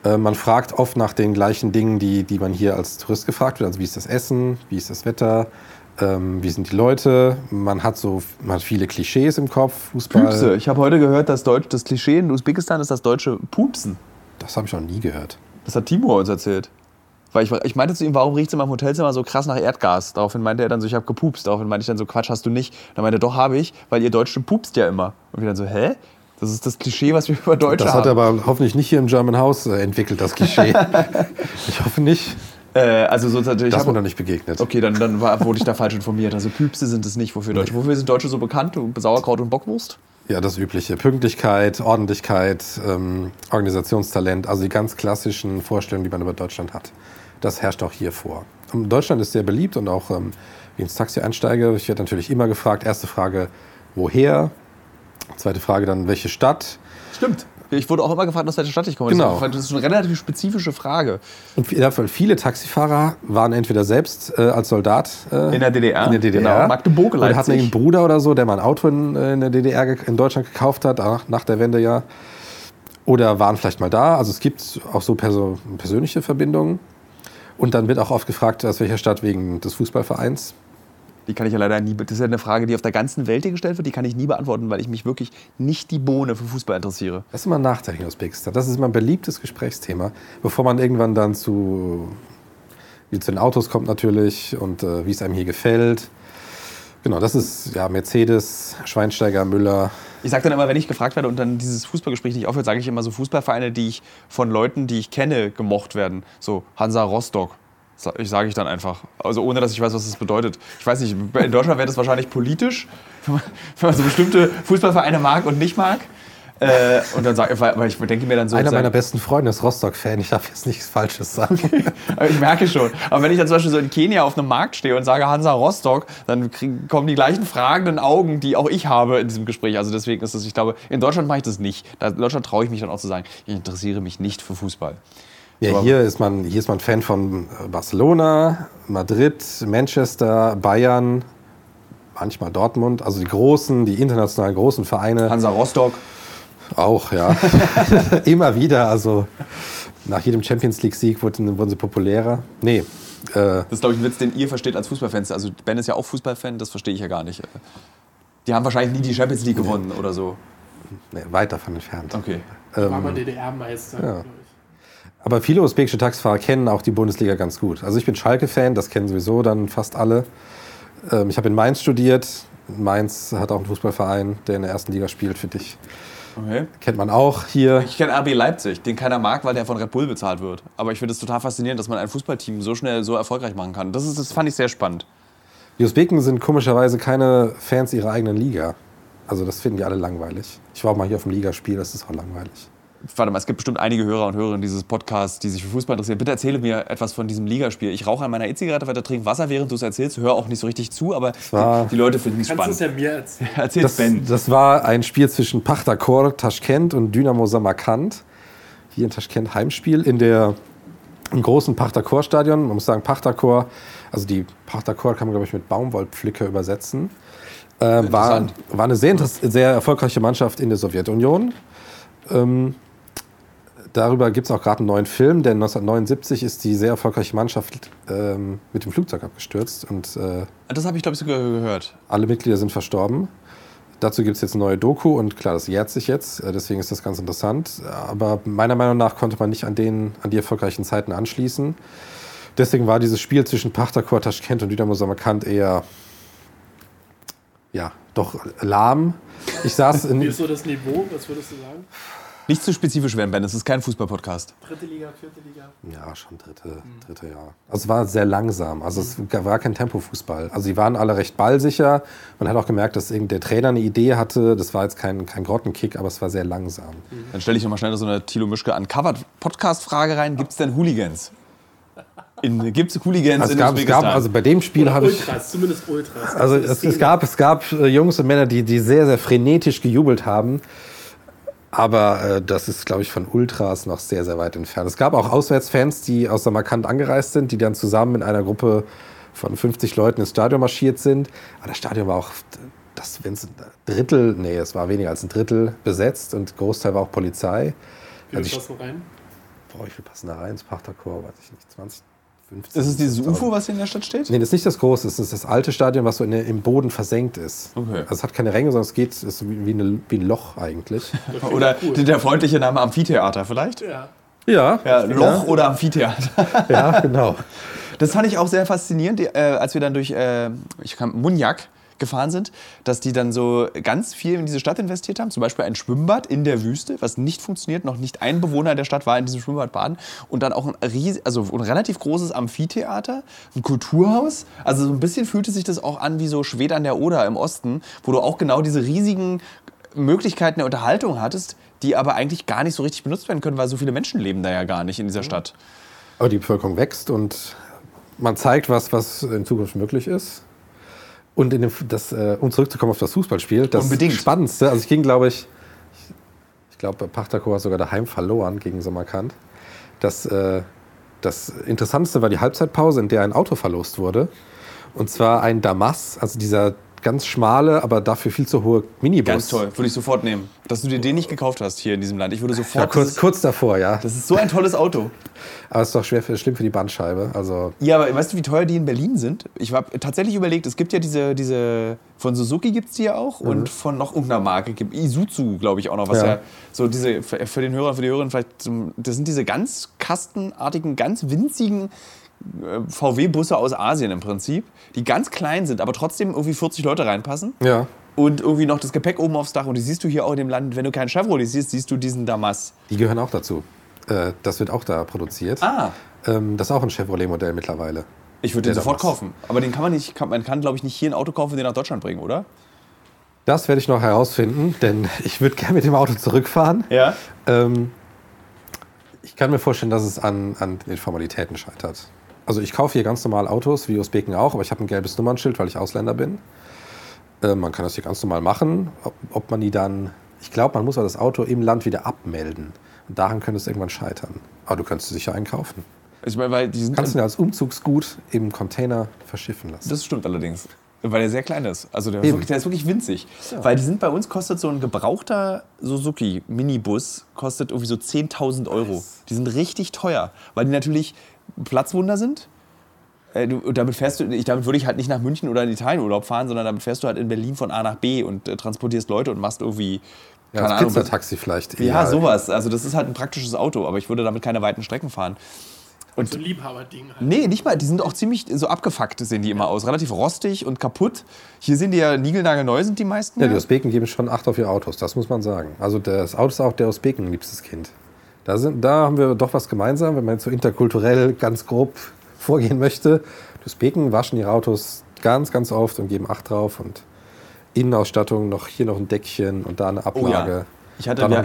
Äh, Man fragt oft nach den gleichen Dingen, die, die man hier als Tourist gefragt wird. Also wie ist das Essen, wie ist das Wetter, ähm, wie sind die Leute. Man hat so man hat viele Klischees im Kopf. Fußball. Pupse. Ich habe heute gehört, dass Deutsch, das Klischee in Usbekistan ist das deutsche Pupsen. Das habe ich noch nie gehört. Das hat Timur uns erzählt. Weil ich, ich meinte zu ihm, warum riecht es in meinem Hotelzimmer so krass nach Erdgas? Daraufhin meinte er dann so, ich habe gepupst. Daraufhin meinte ich dann so, Quatsch, hast du nicht. Dann meinte er, doch, habe ich, weil ihr Deutschen pupst ja immer. Und wir dann so, hä? Das ist das Klischee, was wir über Deutsche Das haben. hat er aber hoffentlich nicht hier im German House äh, entwickelt, das Klischee. ich hoffe nicht. äh, also so, ich Das hab- mir noch nicht begegnet. Okay, dann, dann war, wurde ich da falsch informiert. Also Püpse sind es nicht, wofür Deutsche. Wofür sind Deutsche so bekannt? Sauerkraut und Bockwurst? Ja, das Übliche. Pünktlichkeit, Ordentlichkeit, ähm, Organisationstalent, also die ganz klassischen Vorstellungen, die man über Deutschland hat. Das herrscht auch hier vor. Und Deutschland ist sehr beliebt und auch, ähm, wie ins Taxi einsteige, ich werde natürlich immer gefragt, erste Frage, woher? Zweite Frage dann, welche Stadt? Stimmt. Ich wurde auch immer gefragt, aus welcher Stadt ich komme. Genau. Das ist eine relativ spezifische Frage. Und viele Taxifahrer waren entweder selbst äh, als Soldat äh, In der DDR? in der DDR Genau, Magdeburg, oder hatten Leipzig. einen Bruder oder so, der mal ein Auto in, äh, in der DDR in Deutschland gekauft hat, nach, nach der Wende ja. Oder waren vielleicht mal da. Also es gibt auch so perso persönliche Verbindungen. Und dann wird auch oft gefragt, aus welcher Stadt wegen des Fußballvereins. Die kann ich ja leider nie. Das ist ja eine Frage, die auf der ganzen Welt hier gestellt wird. Die kann ich nie beantworten, weil ich mich wirklich nicht die Bohne für Fußball interessiere. Das ist immer ein Nachteil in Usbekistan. Das ist immer ein beliebtes Gesprächsthema, bevor man irgendwann dann zu, zu den Autos kommt natürlich und äh, wie es einem hier gefällt. Genau, das ist ja Mercedes, Schweinsteiger, Müller. Ich sage dann immer, wenn ich gefragt werde und dann dieses Fußballgespräch nicht aufhört, sage ich immer so Fußballvereine, die ich von Leuten, die ich kenne, gemocht werden. So Hansa Rostock. Sage ich dann einfach. Also ohne, dass ich weiß, was das bedeutet. Ich weiß nicht, in Deutschland wäre das wahrscheinlich politisch, wenn man, wenn man so bestimmte Fußballvereine mag und nicht mag. Äh, und dann sage ich, weil ich denke mir dann so, Einer meiner besten Freunde ist Rostock-Fan. Ich darf jetzt nichts Falsches sagen. Ich merke schon. Aber wenn ich dann zum Beispiel so in Kenia auf einem Markt stehe und sage Hansa Rostock, dann krieg, kommen die gleichen fragenden Augen, die auch ich habe in diesem Gespräch. Also deswegen ist es, ich glaube, in Deutschland mache ich das nicht. In Deutschland traue ich mich dann auch zu sagen, ich interessiere mich nicht für Fußball. Ja, Aber- hier ist, man, hier ist man Fan von äh, Barcelona, Madrid, Manchester, Bayern, manchmal Dortmund. Also die großen, die internationalen großen Vereine. Hansa Rostock. Auch, ja. Immer wieder. Also nach jedem Champions League-Sieg wurden, wurden sie populärer. Nee, äh, Das ist, glaube ich, ein Witz, den ihr versteht als Fußballfans. Also Ben ist ja auch Fußballfan, das verstehe ich ja gar nicht. Die haben wahrscheinlich nie die Champions League gewonnen oder so. nee, weit davon entfernt. Okay. War mal DDR-Meister. Ähm, ja. Aber viele usbekische Taxifahrer kennen auch die Bundesliga ganz gut. Also ich bin Schalke-Fan, das kennen sowieso dann fast alle. Ähm, ich habe in Mainz studiert. Mainz hat auch einen Fußballverein, der in der ersten Liga spielt, finde ich. okay. Kennt man auch hier. Ich kenne RB Leipzig, den keiner mag, weil der von Red Bull bezahlt wird. Aber ich finde es total faszinierend, dass man ein Fußballteam so schnell so erfolgreich machen kann. Das, ist, das fand ich sehr spannend. Die Usbeken sind komischerweise keine Fans ihrer eigenen Liga. Also das finden die alle langweilig. Ich war auch mal hier auf dem Ligaspiel, das ist auch langweilig. Warte mal, es gibt bestimmt einige Hörer und Hörerinnen dieses Podcasts, die sich für Fußball interessieren. Bitte erzähle mir etwas von diesem Ligaspiel. Ich rauche an meiner E-Zigarette weiter, trinke Wasser, während du es erzählst. Höre auch nicht so richtig zu, aber war- die, die Leute finden es Kannst du es spannend. ja mir erzählen? Erzähl's Das, Ben. das war ein Spiel zwischen Pachtakor Taschkent und Dynamo Samarkand. Hier in Taschkent Heimspiel in der im großen Pachtakor-Stadion. Man muss sagen, Pachtakor, also die Pachtakor kann man, glaube ich, mit Baumwollpflücker übersetzen. Äh, war, war eine sehr, sehr erfolgreiche Mannschaft in der Sowjetunion. Ähm, darüber gibt es auch gerade einen neuen Film, denn 1979 ist die sehr erfolgreiche Mannschaft ähm, mit dem Flugzeug abgestürzt und äh, Das habe ich, glaube ich, sogar gehört. alle Mitglieder sind verstorben. Dazu gibt es jetzt eine neue Doku und klar, das jährt sich jetzt, äh, deswegen ist das ganz interessant. Aber meiner Meinung nach konnte man nicht an, den, an die erfolgreichen Zeiten anschließen. Deswegen war dieses Spiel zwischen Pachtakor Taschkent und Dynamo Samarkand eher, ja, doch lahm. Ich saß Wie in, ist so das Niveau? Was würdest du sagen? Nicht zu spezifisch werden, Ben. Es ist kein Fußball-Podcast. Dritte Liga, vierte Liga? Ja, schon dritte, dritte Jahr. Also es war sehr langsam. Also es war kein Tempofußball. Also sie waren alle recht ballsicher. Man hat auch gemerkt, dass irgend der Trainer eine Idee hatte. Das war jetzt kein, kein Grottenkick, aber es war sehr langsam. Dann stelle ich noch mal schnell so eine Thilo Mischke Uncovered Podcast-Frage rein. Gibt es denn Hooligans? Gibt es Hooligans Also, in es gab, es Usbekistan? gab, also bei dem Spiel habe ich. Ultras, zumindest Ultras. Also es, es, gab, es gab äh, Jungs und Männer, die, die sehr, sehr frenetisch gejubelt haben. Aber äh, das ist, glaube ich, von Ultras noch sehr, sehr weit entfernt. Es gab auch Auswärtsfans, die aus Samarkand angereist sind, die dann zusammen in einer Gruppe von 50 Leuten ins Stadion marschiert sind. Aber das Stadion war auch, das, wenn's ein Drittel, nee, es war weniger als ein Drittel besetzt und Großteil war auch Polizei. Wie viel Also ich- passen rein? Boah, wie viel passen da rein ins Pachterchor? Weiß ich nicht, 20, 50. ist es dieses 50.000. UFO, was hier in der Stadt steht? Nee, das ist nicht das große, es ist das alte Stadion, was so in, der- im Boden versenkt ist. Okay. Also es hat keine Ränge, sondern es geht, es ist wie, eine, wie ein Loch eigentlich. Das Oder cool. der freundliche Name Amphitheater vielleicht? Ja. ja, Ja, Loch oder Amphitheater. ja, genau. Das fand ich auch sehr faszinierend, die, äh, als wir dann durch äh, ich kam, Munjak gefahren sind, dass die dann so ganz viel in diese Stadt investiert haben. Zum Beispiel ein Schwimmbad in der Wüste, was nicht funktioniert. Noch nicht ein Bewohner der Stadt war in diesem Schwimmbad baden. Und dann auch ein, ries also ein relativ großes Amphitheater, ein Kulturhaus. Also so ein bisschen fühlte sich das auch an wie so Schwed an der Oder im Osten, wo du auch genau diese riesigen Möglichkeiten der Unterhaltung hattest, die aber eigentlich gar nicht so richtig benutzt werden können, weil so viele Menschen leben da ja gar nicht in dieser Stadt. Aber die Bevölkerung wächst und man zeigt was, was in Zukunft möglich ist. Und in dem, das, äh, um zurückzukommen auf das Fußballspiel, das Unbedingt. Spannendste, also ich ging, glaube ich, ich, ich glaube, Pachtako hat sogar daheim verloren gegen Samarkand. Das, äh, das Interessanteste war die Halbzeitpause, in der ein Auto verlost wurde. Und zwar ein Damas, also dieser ganz schmale, aber dafür viel zu hohe Minibus. Ganz toll, würde ich sofort nehmen. Dass du dir den nicht gekauft hast hier in diesem Land. Ich würde sofort. Ja, kurz, kurz davor, ja. das ist so ein tolles Auto. Aber es ist doch schwer für, schlimm für die Bandscheibe. Also Ja, aber weißt du, wie teuer die in Berlin sind? Ich habe tatsächlich überlegt, es gibt ja diese, diese von Suzuki gibt es die ja auch und von noch irgendeiner Marke, gibt Isuzu, glaube ich, auch noch, was ja, Ja. so diese, für den Hörer, für die Hörerin vielleicht, das sind diese ganz kastenartigen, ganz winzigen VW-Busse aus Asien im Prinzip, die ganz klein sind, aber trotzdem irgendwie 40 Leute reinpassen. ja, Und irgendwie noch das Gepäck oben aufs Dach. Und die siehst du hier auch in dem Land, wenn du keinen Chevrolet siehst, siehst du diesen Damas. die gehören auch dazu. Äh, das wird auch da produziert. Ah. Ähm, das ist auch ein Chevrolet-Modell mittlerweile. Ich würde den sofort Damas. kaufen. Aber den kann man nicht, kann, man kann, glaube ich, nicht hier ein Auto kaufen und den nach Deutschland bringen, oder? Das werde ich noch herausfinden, denn ich würde gerne mit dem Auto zurückfahren. Ja. Ähm, ich kann mir vorstellen, dass es an, an den Formalitäten scheitert. Also ich kaufe hier ganz normal Autos, wie Usbeken auch, aber ich habe ein gelbes Nummernschild, weil ich Ausländer bin. Äh, man kann das hier ganz normal machen. Ob, ob man die dann... Ich glaube, man muss aber das Auto im Land wieder abmelden. Und daran könnte es irgendwann scheitern. Aber du könntest es sicher einkaufen. Ich meine, weil die sind. Kannst du ihn als Umzugsgut im Container verschiffen lassen. das stimmt allerdings. Weil der sehr klein ist. Also der, ist Eben. ist wirklich winzig. Weil die sind bei uns, kostet so ein gebrauchter Suzuki Minibus, kostet irgendwie so 10.000 Euro. Die sind richtig teuer. Weil die natürlich Platzwunder sind. Äh, du, und damit fährst du, ich, damit würde ich halt nicht nach München oder in Italien Urlaub fahren, sondern damit fährst du halt in Berlin von A nach B und äh, transportierst Leute und machst irgendwie. ja, keine Ahnung, Pizzataxi vielleicht. Ja, eher. sowas. Also das ist halt ein praktisches Auto, aber ich würde damit keine weiten Strecken fahren. Und So ein Liebhaberding halt. Nee, nicht mal. Die sind auch ziemlich so abgefuckt, sehen die immer aus. Relativ rostig und kaputt. Hier sind die ja niegelnagelneu, sind die meisten. Ja, Ja, die Usbeken geben schon Acht auf ihre Autos, das muss man sagen. Also das Auto ist auch der Usbeken liebstes Kind. Da, sind, da haben wir doch was gemeinsam, wenn man jetzt so interkulturell ganz grob vorgehen möchte. Usbeken waschen ihre Autos ganz, ganz oft und geben Acht drauf. Und Innenausstattung, noch hier noch ein Deckchen und da eine Oh ja. Ich hatte- dann wir-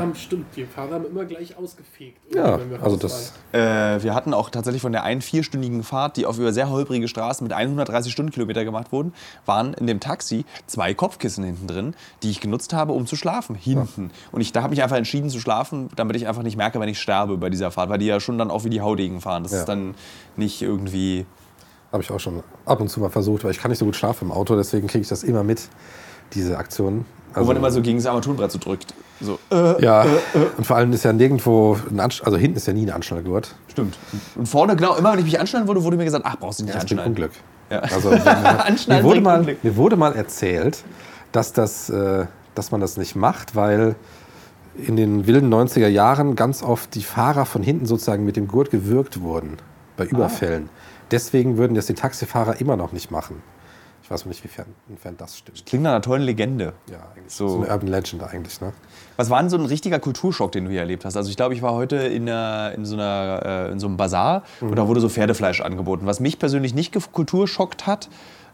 haben, stimmt, die Fahrer haben immer gleich ausgefegt. Ja, also das. äh, wir hatten auch tatsächlich von der einen vierstündigen Fahrt, die auf über sehr holprige Straßen mit 130 Stundenkilometer gemacht wurden, waren in dem Taxi zwei Kopfkissen hinten drin, die ich genutzt habe, um zu schlafen. Hinten. Und ich, da habe mich einfach entschieden zu schlafen, damit ich einfach nicht merke, wenn ich sterbe bei dieser Fahrt, weil die ja schon dann auch wie die Haudegen fahren. Das Ja. ist dann nicht irgendwie. Habe ich auch schon ab und zu mal versucht, weil ich kann nicht so gut schlafen im Auto, deswegen kriege ich das immer mit, diese Aktionen. Wo man immer so gegen das Armaturenbrett so drückt. So, äh, ja, und vor allem ist ja nirgendwo, ein Ansch also hinten ist ja nie ein Anschnallgurt. Stimmt. Und vorne, genau, immer wenn ich mich anschnallen wurde, wurde mir gesagt, ach, brauchst du nicht bringt anschnallen. Unglück. Ja. Also, mir, wurde mal, Unglück. mir wurde mal erzählt, dass, das, äh, dass man das nicht macht, weil in den wilden 90er Jahren ganz oft die Fahrer von hinten sozusagen mit dem Gurt gewürgt wurden bei Überfällen. Deswegen würden das die Taxifahrer immer noch nicht machen. Ich weiß nicht, wiefern inwiefern das stimmt. Klingt nach einer tollen Legende. Ja, eigentlich So. so, eine Urban Legend eigentlich. Ne? Was war denn so ein richtiger Kulturschock, den du hier erlebt hast? Also ich glaube, ich war heute in, einer, in, so, einer, äh, in so einem Bazar und da wurde so Pferdefleisch angeboten. Was mich persönlich nicht kulturschockt hat,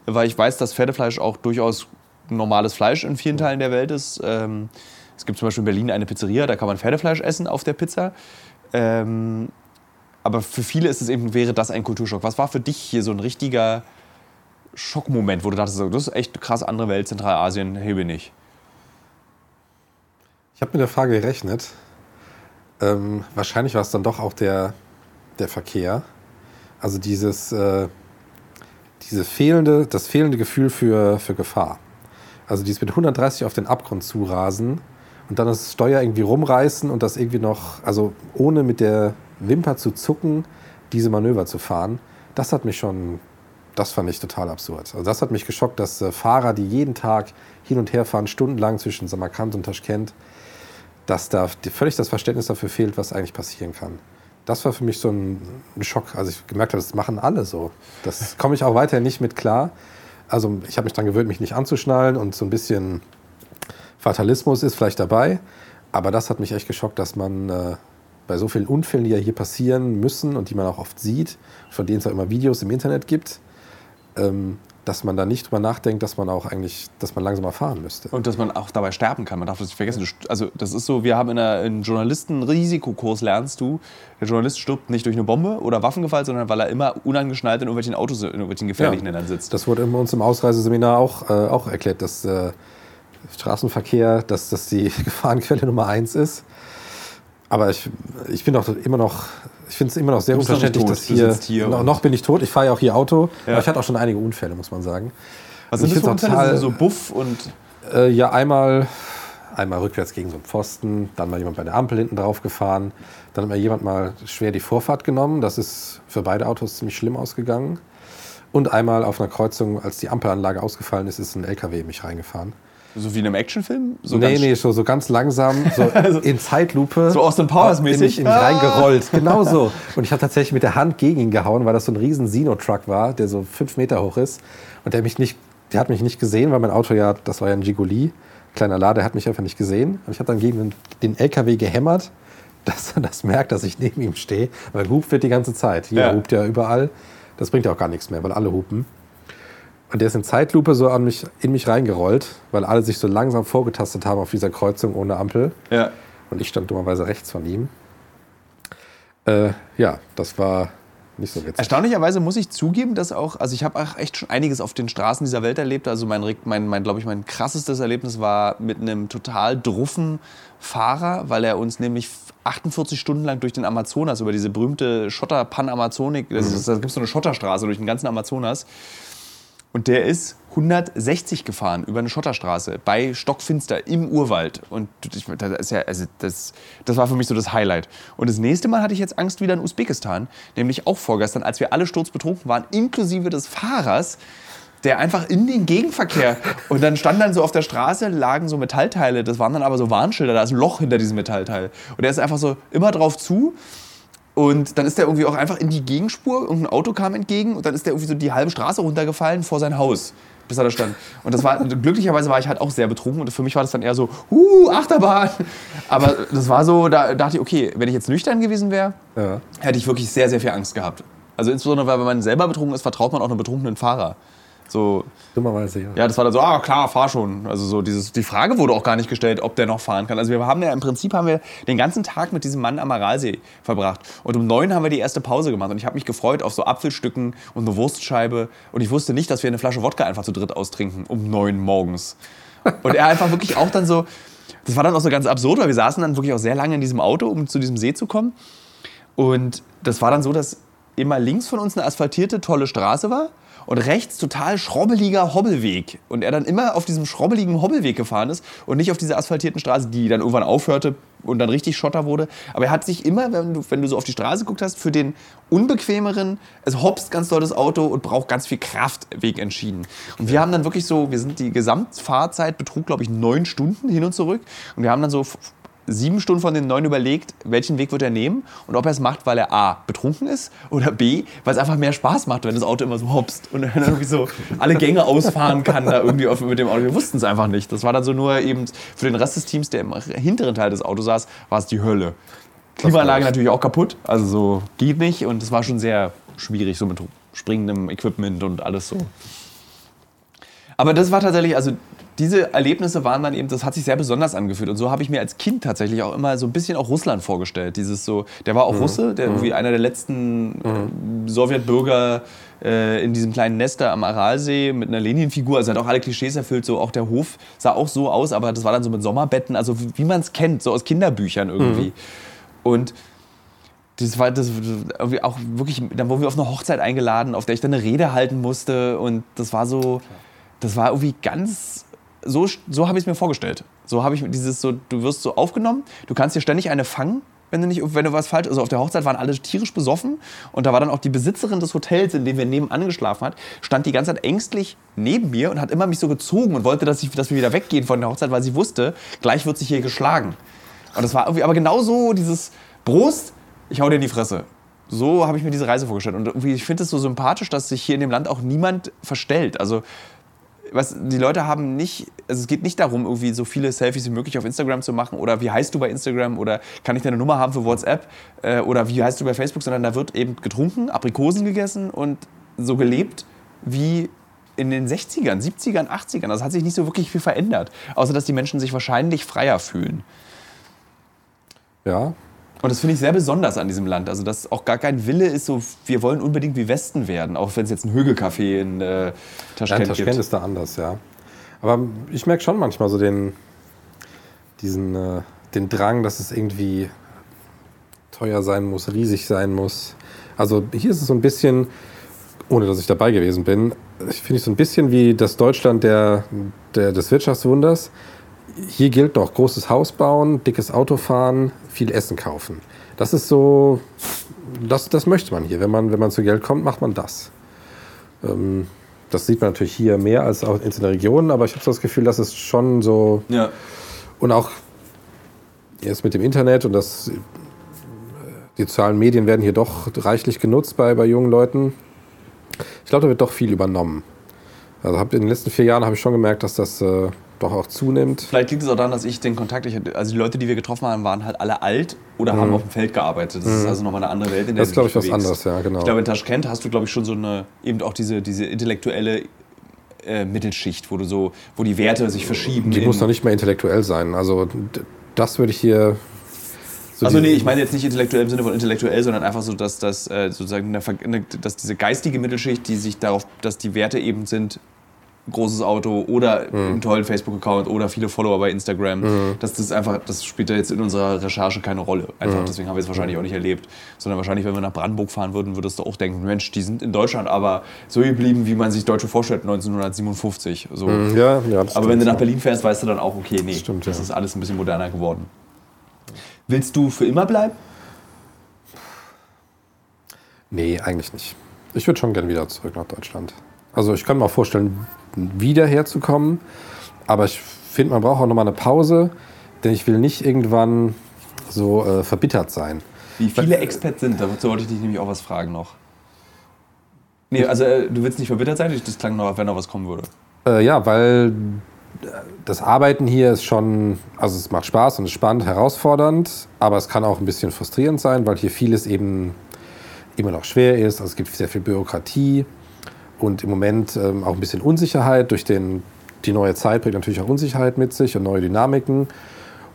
weil ich weiß, dass Pferdefleisch auch durchaus normales Fleisch in vielen Teilen der Welt ist. Ähm, es gibt zum Beispiel in Berlin eine Pizzeria, da kann man Pferdefleisch essen auf der Pizza. Ähm, aber für viele ist es eben, wäre das ein Kulturschock. Was war für dich hier so ein richtiger Schockmoment, wo du dachtest, das ist echt krass andere Welt, Zentralasien, hier bin ich. Ich habe mit der Frage gerechnet. Ähm, wahrscheinlich war es dann doch auch der, der Verkehr. Also dieses, äh, diese fehlende, das fehlende Gefühl für, für Gefahr. Also dieses mit 130 auf den Abgrund zurasen und dann das Steuer irgendwie rumreißen und das irgendwie noch, also ohne mit der Wimper zu zucken, diese Manöver zu fahren, das hat mich schon, das fand ich total absurd. Also das hat mich geschockt, dass äh, Fahrer, die jeden Tag hin und her fahren, stundenlang zwischen Samarkand und Taschkent, dass da völlig das Verständnis dafür fehlt, was eigentlich passieren kann. Das war für mich so ein, ein Schock. Also ich gemerkt habe, das machen alle so. Das komme ich auch weiterhin nicht mit klar. Also ich habe mich daran gewöhnt, mich nicht anzuschnallen und so ein bisschen Fatalismus ist vielleicht dabei. Aber das hat mich echt geschockt, dass man äh, bei so vielen Unfällen, die ja hier passieren müssen und die man auch oft sieht, von denen es auch immer Videos im Internet gibt, ähm, dass man da nicht drüber nachdenkt, dass man auch eigentlich, dass man langsamer fahren müsste. Und dass man auch dabei sterben kann. Man darf das nicht vergessen. Also das ist so, wir haben in einem Journalisten-Risikokurs lernst du, der Journalist stirbt nicht durch eine Bombe oder Waffengefall, sondern weil er immer unangeschnallt in irgendwelchen Autos, in irgendwelchen gefährlichen ja, Ländern sitzt. Das wurde uns im Ausreiseseminar auch, äh, auch erklärt, dass äh, Straßenverkehr, dass das die Gefahrenquelle Nummer eins ist. Aber ich, ich bin doch immer noch, ich finde es immer noch sehr unverständlich, dass hier, hier noch, noch, bin ich tot. Ich fahre ja auch hier Auto, ja. aber ich hatte auch schon einige Unfälle, muss man sagen. Was sind das Unfälle? Total, so Buff und... Äh, ja, einmal, einmal rückwärts gegen so einen Pfosten, dann mal jemand bei der Ampel hinten drauf gefahren, dann hat mir jemand mal schwer die Vorfahrt genommen. Das ist für beide Autos ziemlich schlimm ausgegangen. Und einmal auf einer Kreuzung, als die Ampelanlage ausgefallen ist, ist ein LKW in mich reingefahren. So wie in einem Actionfilm? So nee, nee, so, so ganz langsam, so also, in Zeitlupe. So Austin Powers mäßig? In in mich ah. reingerollt, genau so. Und ich habe tatsächlich mit der Hand gegen ihn gehauen, weil das so ein riesen Sino-Truck war, der so fünf Meter hoch ist. Und der, mich nicht, der hat mich nicht gesehen, weil mein Auto ja, das war ja ein Gigoli, kleiner Lader, der hat mich einfach nicht gesehen. Und ich habe dann gegen den, den LKW gehämmert, dass er das merkt, dass ich neben ihm stehe. Weil gehupt wird die ganze Zeit. Jeder ja. hupt ja überall. Das bringt ja auch gar nichts mehr, weil alle hupen. Und der ist in Zeitlupe so an mich, in mich reingerollt, weil alle sich so langsam vorgetastet haben auf dieser Kreuzung ohne Ampel. Ja. Und ich stand dummerweise rechts von ihm. Äh, ja, das war nicht so witzig. Erstaunlicherweise muss ich zugeben, dass auch, also ich habe auch echt schon einiges auf den Straßen dieser Welt erlebt. Also mein, mein, mein glaube ich, mein krassestes Erlebnis war mit einem total druffen Fahrer, weil er uns nämlich 48 Stunden lang durch den Amazonas, über diese berühmte Schotter Pan-Amazonik, mhm. da gibt es so eine Schotterstraße durch den ganzen Amazonas, und der ist 160 gefahren über eine Schotterstraße bei Stockfinster im Urwald. Und das, ja, also das, das war für mich so das Highlight. Und das nächste Mal hatte ich jetzt Angst wieder in Usbekistan, nämlich auch vorgestern, als wir alle sturzbetrunken waren, inklusive des Fahrers der einfach in den Gegenverkehr und dann stand dann so auf der Straße lagen so Metallteile, das waren dann aber so Warnschilder, da ist ein Loch hinter diesem Metallteil und er ist einfach so immer drauf zu und dann ist der irgendwie auch einfach in die Gegenspur, und ein Auto kam entgegen und dann ist der irgendwie so die halbe Straße runtergefallen vor sein Haus, bis er da stand. Und das war, glücklicherweise war ich halt auch sehr betrunken und für mich war das dann eher so, huh, Achterbahn. Aber das war so, da dachte ich, okay, wenn ich jetzt nüchtern gewesen wäre, ja. hätte ich wirklich sehr, sehr viel Angst gehabt. Also insbesondere, weil wenn man selber betrunken ist, vertraut man auch einem betrunkenen Fahrer. So, Dummerweise, ja. Ja, das war dann so, ah klar, fahr schon. Also so dieses, die Frage wurde auch gar nicht gestellt, ob der noch fahren kann. Also wir haben ja im Prinzip haben wir den ganzen Tag mit diesem Mann am Aralsee verbracht. Und um neun haben wir die erste Pause gemacht. Und ich habe mich gefreut auf so Apfelstücken und eine Wurstscheibe. Und ich wusste nicht, dass wir eine Flasche Wodka einfach zu dritt austrinken um neun morgens. Und er einfach wirklich auch dann so, das war dann auch so ganz absurd, weil wir saßen dann wirklich auch sehr lange in diesem Auto, um zu diesem See zu kommen. Und das war dann so, dass immer links von uns eine asphaltierte, tolle Straße war und rechts total schrobbeliger Hobbelweg. Und er dann immer auf diesem schrobbeligen Hobbelweg gefahren ist und nicht auf dieser asphaltierten Straße, die dann irgendwann aufhörte und dann richtig Schotter wurde. Aber er hat sich immer, wenn du, wenn du so auf die Straße geguckt hast, für den unbequemeren, es hopst ganz doll das Auto und braucht ganz viel Kraftweg entschieden. Und wir haben dann wirklich so, wir sind die Gesamtfahrzeit betrug, glaube ich, neun Stunden hin und zurück. Und wir haben dann so sieben Stunden von den neun überlegt, welchen Weg wird er nehmen und ob er es macht, weil er A, betrunken ist oder B, weil es einfach mehr Spaß macht, wenn das Auto immer so hopst und dann irgendwie so alle Gänge ausfahren kann da irgendwie mit dem Auto. Wir wussten es einfach nicht. Das war dann so nur eben für den Rest des Teams, der im hinteren Teil des Autos saß, war es die Hölle. Klimaanlage natürlich auch kaputt, also so geht nicht und es war schon sehr schwierig, so mit springendem Equipment und alles so. Aber das war tatsächlich, also diese Erlebnisse waren dann eben, das hat sich sehr besonders angefühlt. Und so habe ich mir als Kind tatsächlich auch immer so ein bisschen auch Russland vorgestellt. Dieses so, der war auch mhm. Russe, der mhm. irgendwie einer der letzten mhm. Sowjetbürger äh, in diesem kleinen Nest da am Aralsee mit einer Lenin-Figur. Also hat auch alle Klischees erfüllt. So auch der Hof sah auch so aus, aber das war dann so mit Sommerbetten, also wie, wie man es kennt, so aus Kinderbüchern irgendwie. Mhm. Und das war das auch wirklich, dann wurden wir auf eine Hochzeit eingeladen, auf der ich dann eine Rede halten musste. Und das war so, das war irgendwie ganz so, so habe ich es mir vorgestellt. So habe ich dieses so, du wirst so aufgenommen, du kannst dir ständig eine fangen, wenn du nicht, wenn du was falsch, also auf der Hochzeit waren alle tierisch besoffen und da war dann auch die Besitzerin des Hotels, in dem wir nebenan geschlafen hat, stand die ganze Zeit ängstlich neben mir und hat immer mich so gezogen und wollte, dass, ich, dass wir wieder weggehen von der Hochzeit, weil sie wusste, gleich wird sich hier geschlagen. Und das war irgendwie, aber genau so dieses Brust, ich hau dir in die Fresse. So habe ich mir diese Reise vorgestellt. Und ich finde es so sympathisch, dass sich hier in dem Land auch niemand verstellt. Also was, die Leute haben nicht, also es geht nicht darum, irgendwie so viele Selfies wie möglich auf Instagram zu machen oder wie heißt du bei Instagram oder kann ich deine Nummer haben für WhatsApp äh, oder wie heißt du bei Facebook, sondern da wird eben getrunken, Aprikosen gegessen und so gelebt wie in den 60ern, 70ern, 80ern. Das hat sich nicht so wirklich viel verändert, außer dass die Menschen sich wahrscheinlich freier fühlen. Ja, Und das finde ich sehr besonders an diesem Land. Also, dass auch gar kein Wille ist, so, wir wollen unbedingt wie Westen werden, auch wenn es jetzt ein Hügelcafé in äh, Ja, Taschkent Taschkent gibt. ist da anders, ja. Aber ich merke schon manchmal so den, diesen, äh, den Drang, dass es irgendwie teuer sein muss, riesig sein muss. Also hier ist es so ein bisschen, ohne dass ich dabei gewesen bin, ich finde es so ein bisschen wie das Deutschland der, der, des Wirtschaftswunders. Hier gilt noch großes Haus bauen, dickes Auto fahren, viel Essen kaufen. Das ist so, das, das möchte man hier. Wenn man, wenn man zu Geld kommt, macht man das. Ähm, das sieht man natürlich hier mehr als auch in den Regionen, aber ich habe so das Gefühl, dass es schon so Ja. und auch jetzt mit dem Internet und das, die sozialen Medien werden hier doch reichlich genutzt bei, bei jungen Leuten. Ich glaube, da wird doch viel übernommen. Also hab, in den letzten vier Jahren habe ich schon gemerkt, dass das äh, doch auch zunimmt. Vielleicht liegt es auch daran, dass ich den Kontakt, ich, also die Leute, die wir getroffen haben, waren halt alle alt oder haben auf dem Feld gearbeitet. Das ist also nochmal eine andere Welt, in der Mhm. Das ist, glaube ich, was bewegst. anderes, ja, genau. Ich glaube, in Taschkent hast du, glaube ich, schon so eine, eben auch diese, diese intellektuelle äh, Mittelschicht, wo du so, wo die Werte sich verschieben. Die muss noch nicht mal intellektuell sein. Also das würde ich hier. so Also nee, ich meine jetzt nicht intellektuell im Sinne von intellektuell, sondern einfach so, dass, dass, äh, sozusagen eine, dass diese geistige Mittelschicht, die sich darauf, dass die Werte eben sind, großes Auto oder Mhm. einen tollen Facebook-Account oder viele Follower bei Instagram, dass das einfach, das spielt ja jetzt in unserer Recherche keine Rolle. Mhm. Einfach, deswegen haben wir es wahrscheinlich auch nicht erlebt. Sondern wahrscheinlich, wenn wir nach Brandenburg fahren würden, würdest du auch denken, Mensch, die sind in Deutschland aber so geblieben, wie man sich Deutsche vorstellt 1957. So. Ja, ja, das Aber wenn du nach ja. Berlin fährst, weißt du dann auch, okay, nee, Stimmt, das ja. ist alles ein bisschen moderner geworden. Willst du für immer bleiben? Nee, eigentlich nicht. Ich würde schon gern wieder zurück nach Deutschland. Also ich kann mir auch vorstellen, wieder herzukommen. Aber ich finde, man braucht auch nochmal eine Pause. Denn ich will nicht irgendwann so äh, verbittert sein. Wie viele Expats sind? Dazu wollte ich dich nämlich auch was fragen noch. Nee, also äh, du willst nicht verbittert sein? Das klang noch, wenn noch was kommen würde. Äh, ja, weil äh, das Arbeiten hier ist schon, also es macht Spaß und ist spannend, herausfordernd, aber es kann auch ein bisschen frustrierend sein, weil hier vieles eben immer noch schwer ist. Also es gibt sehr viel Bürokratie und im Moment ähm, auch ein bisschen Unsicherheit. Durch den, die neue Zeit bringt natürlich auch Unsicherheit mit sich und neue Dynamiken.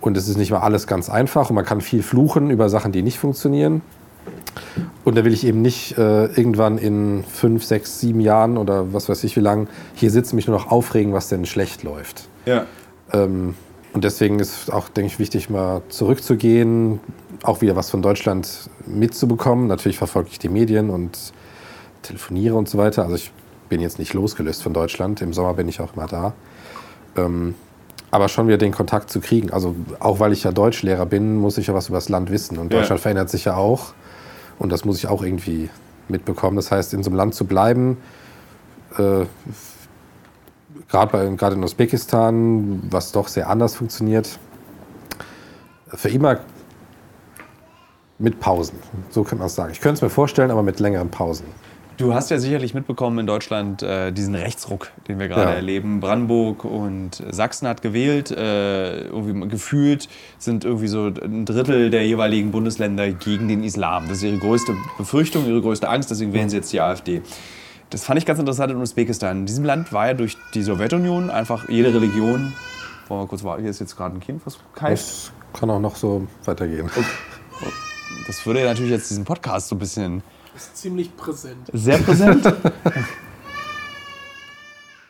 Und es ist nicht mal alles ganz einfach und man kann viel fluchen über Sachen, die nicht funktionieren. Und da will ich eben nicht äh, irgendwann in fünf, sechs, sieben Jahren oder was weiß ich wie lang hier sitzen, mich nur noch aufregen, was denn schlecht läuft. Ja. Ähm, und deswegen ist auch, denke ich, wichtig, mal zurückzugehen, auch wieder was von Deutschland mitzubekommen. Natürlich verfolge ich die Medien und telefoniere und so weiter. Also ich bin jetzt nicht losgelöst von Deutschland. Im Sommer bin ich auch immer da. Ähm, aber schon wieder den Kontakt zu kriegen. Also auch weil ich ja Deutschlehrer bin, muss ich ja was über das Land wissen. Und Ja. Deutschland verändert sich ja auch. Und das muss ich auch irgendwie mitbekommen. Das heißt, in so einem Land zu bleiben, äh, gerade in Usbekistan, was doch sehr anders funktioniert, für immer mit Pausen. So könnte man es sagen. Ich könnte es mir vorstellen, aber mit längeren Pausen. Du hast ja sicherlich mitbekommen in Deutschland äh, diesen Rechtsruck, den wir gerade Ja. erleben. Brandenburg und Sachsen hat gewählt. Äh, irgendwie gefühlt sind irgendwie so ein Drittel der jeweiligen Bundesländer gegen den Islam. Das ist ihre größte Befürchtung, ihre größte Angst. Deswegen wählen sie jetzt die AfD. Das fand ich ganz interessant in Usbekistan. In diesem Land war ja durch die Sowjetunion einfach jede Religion. Wollen wir kurz warten? Hier ist jetzt gerade ein Kind, was keift. Das kann auch noch so weitergehen. Das würde ja natürlich jetzt diesen Podcast so ein bisschen Ist ziemlich präsent. Sehr präsent. Und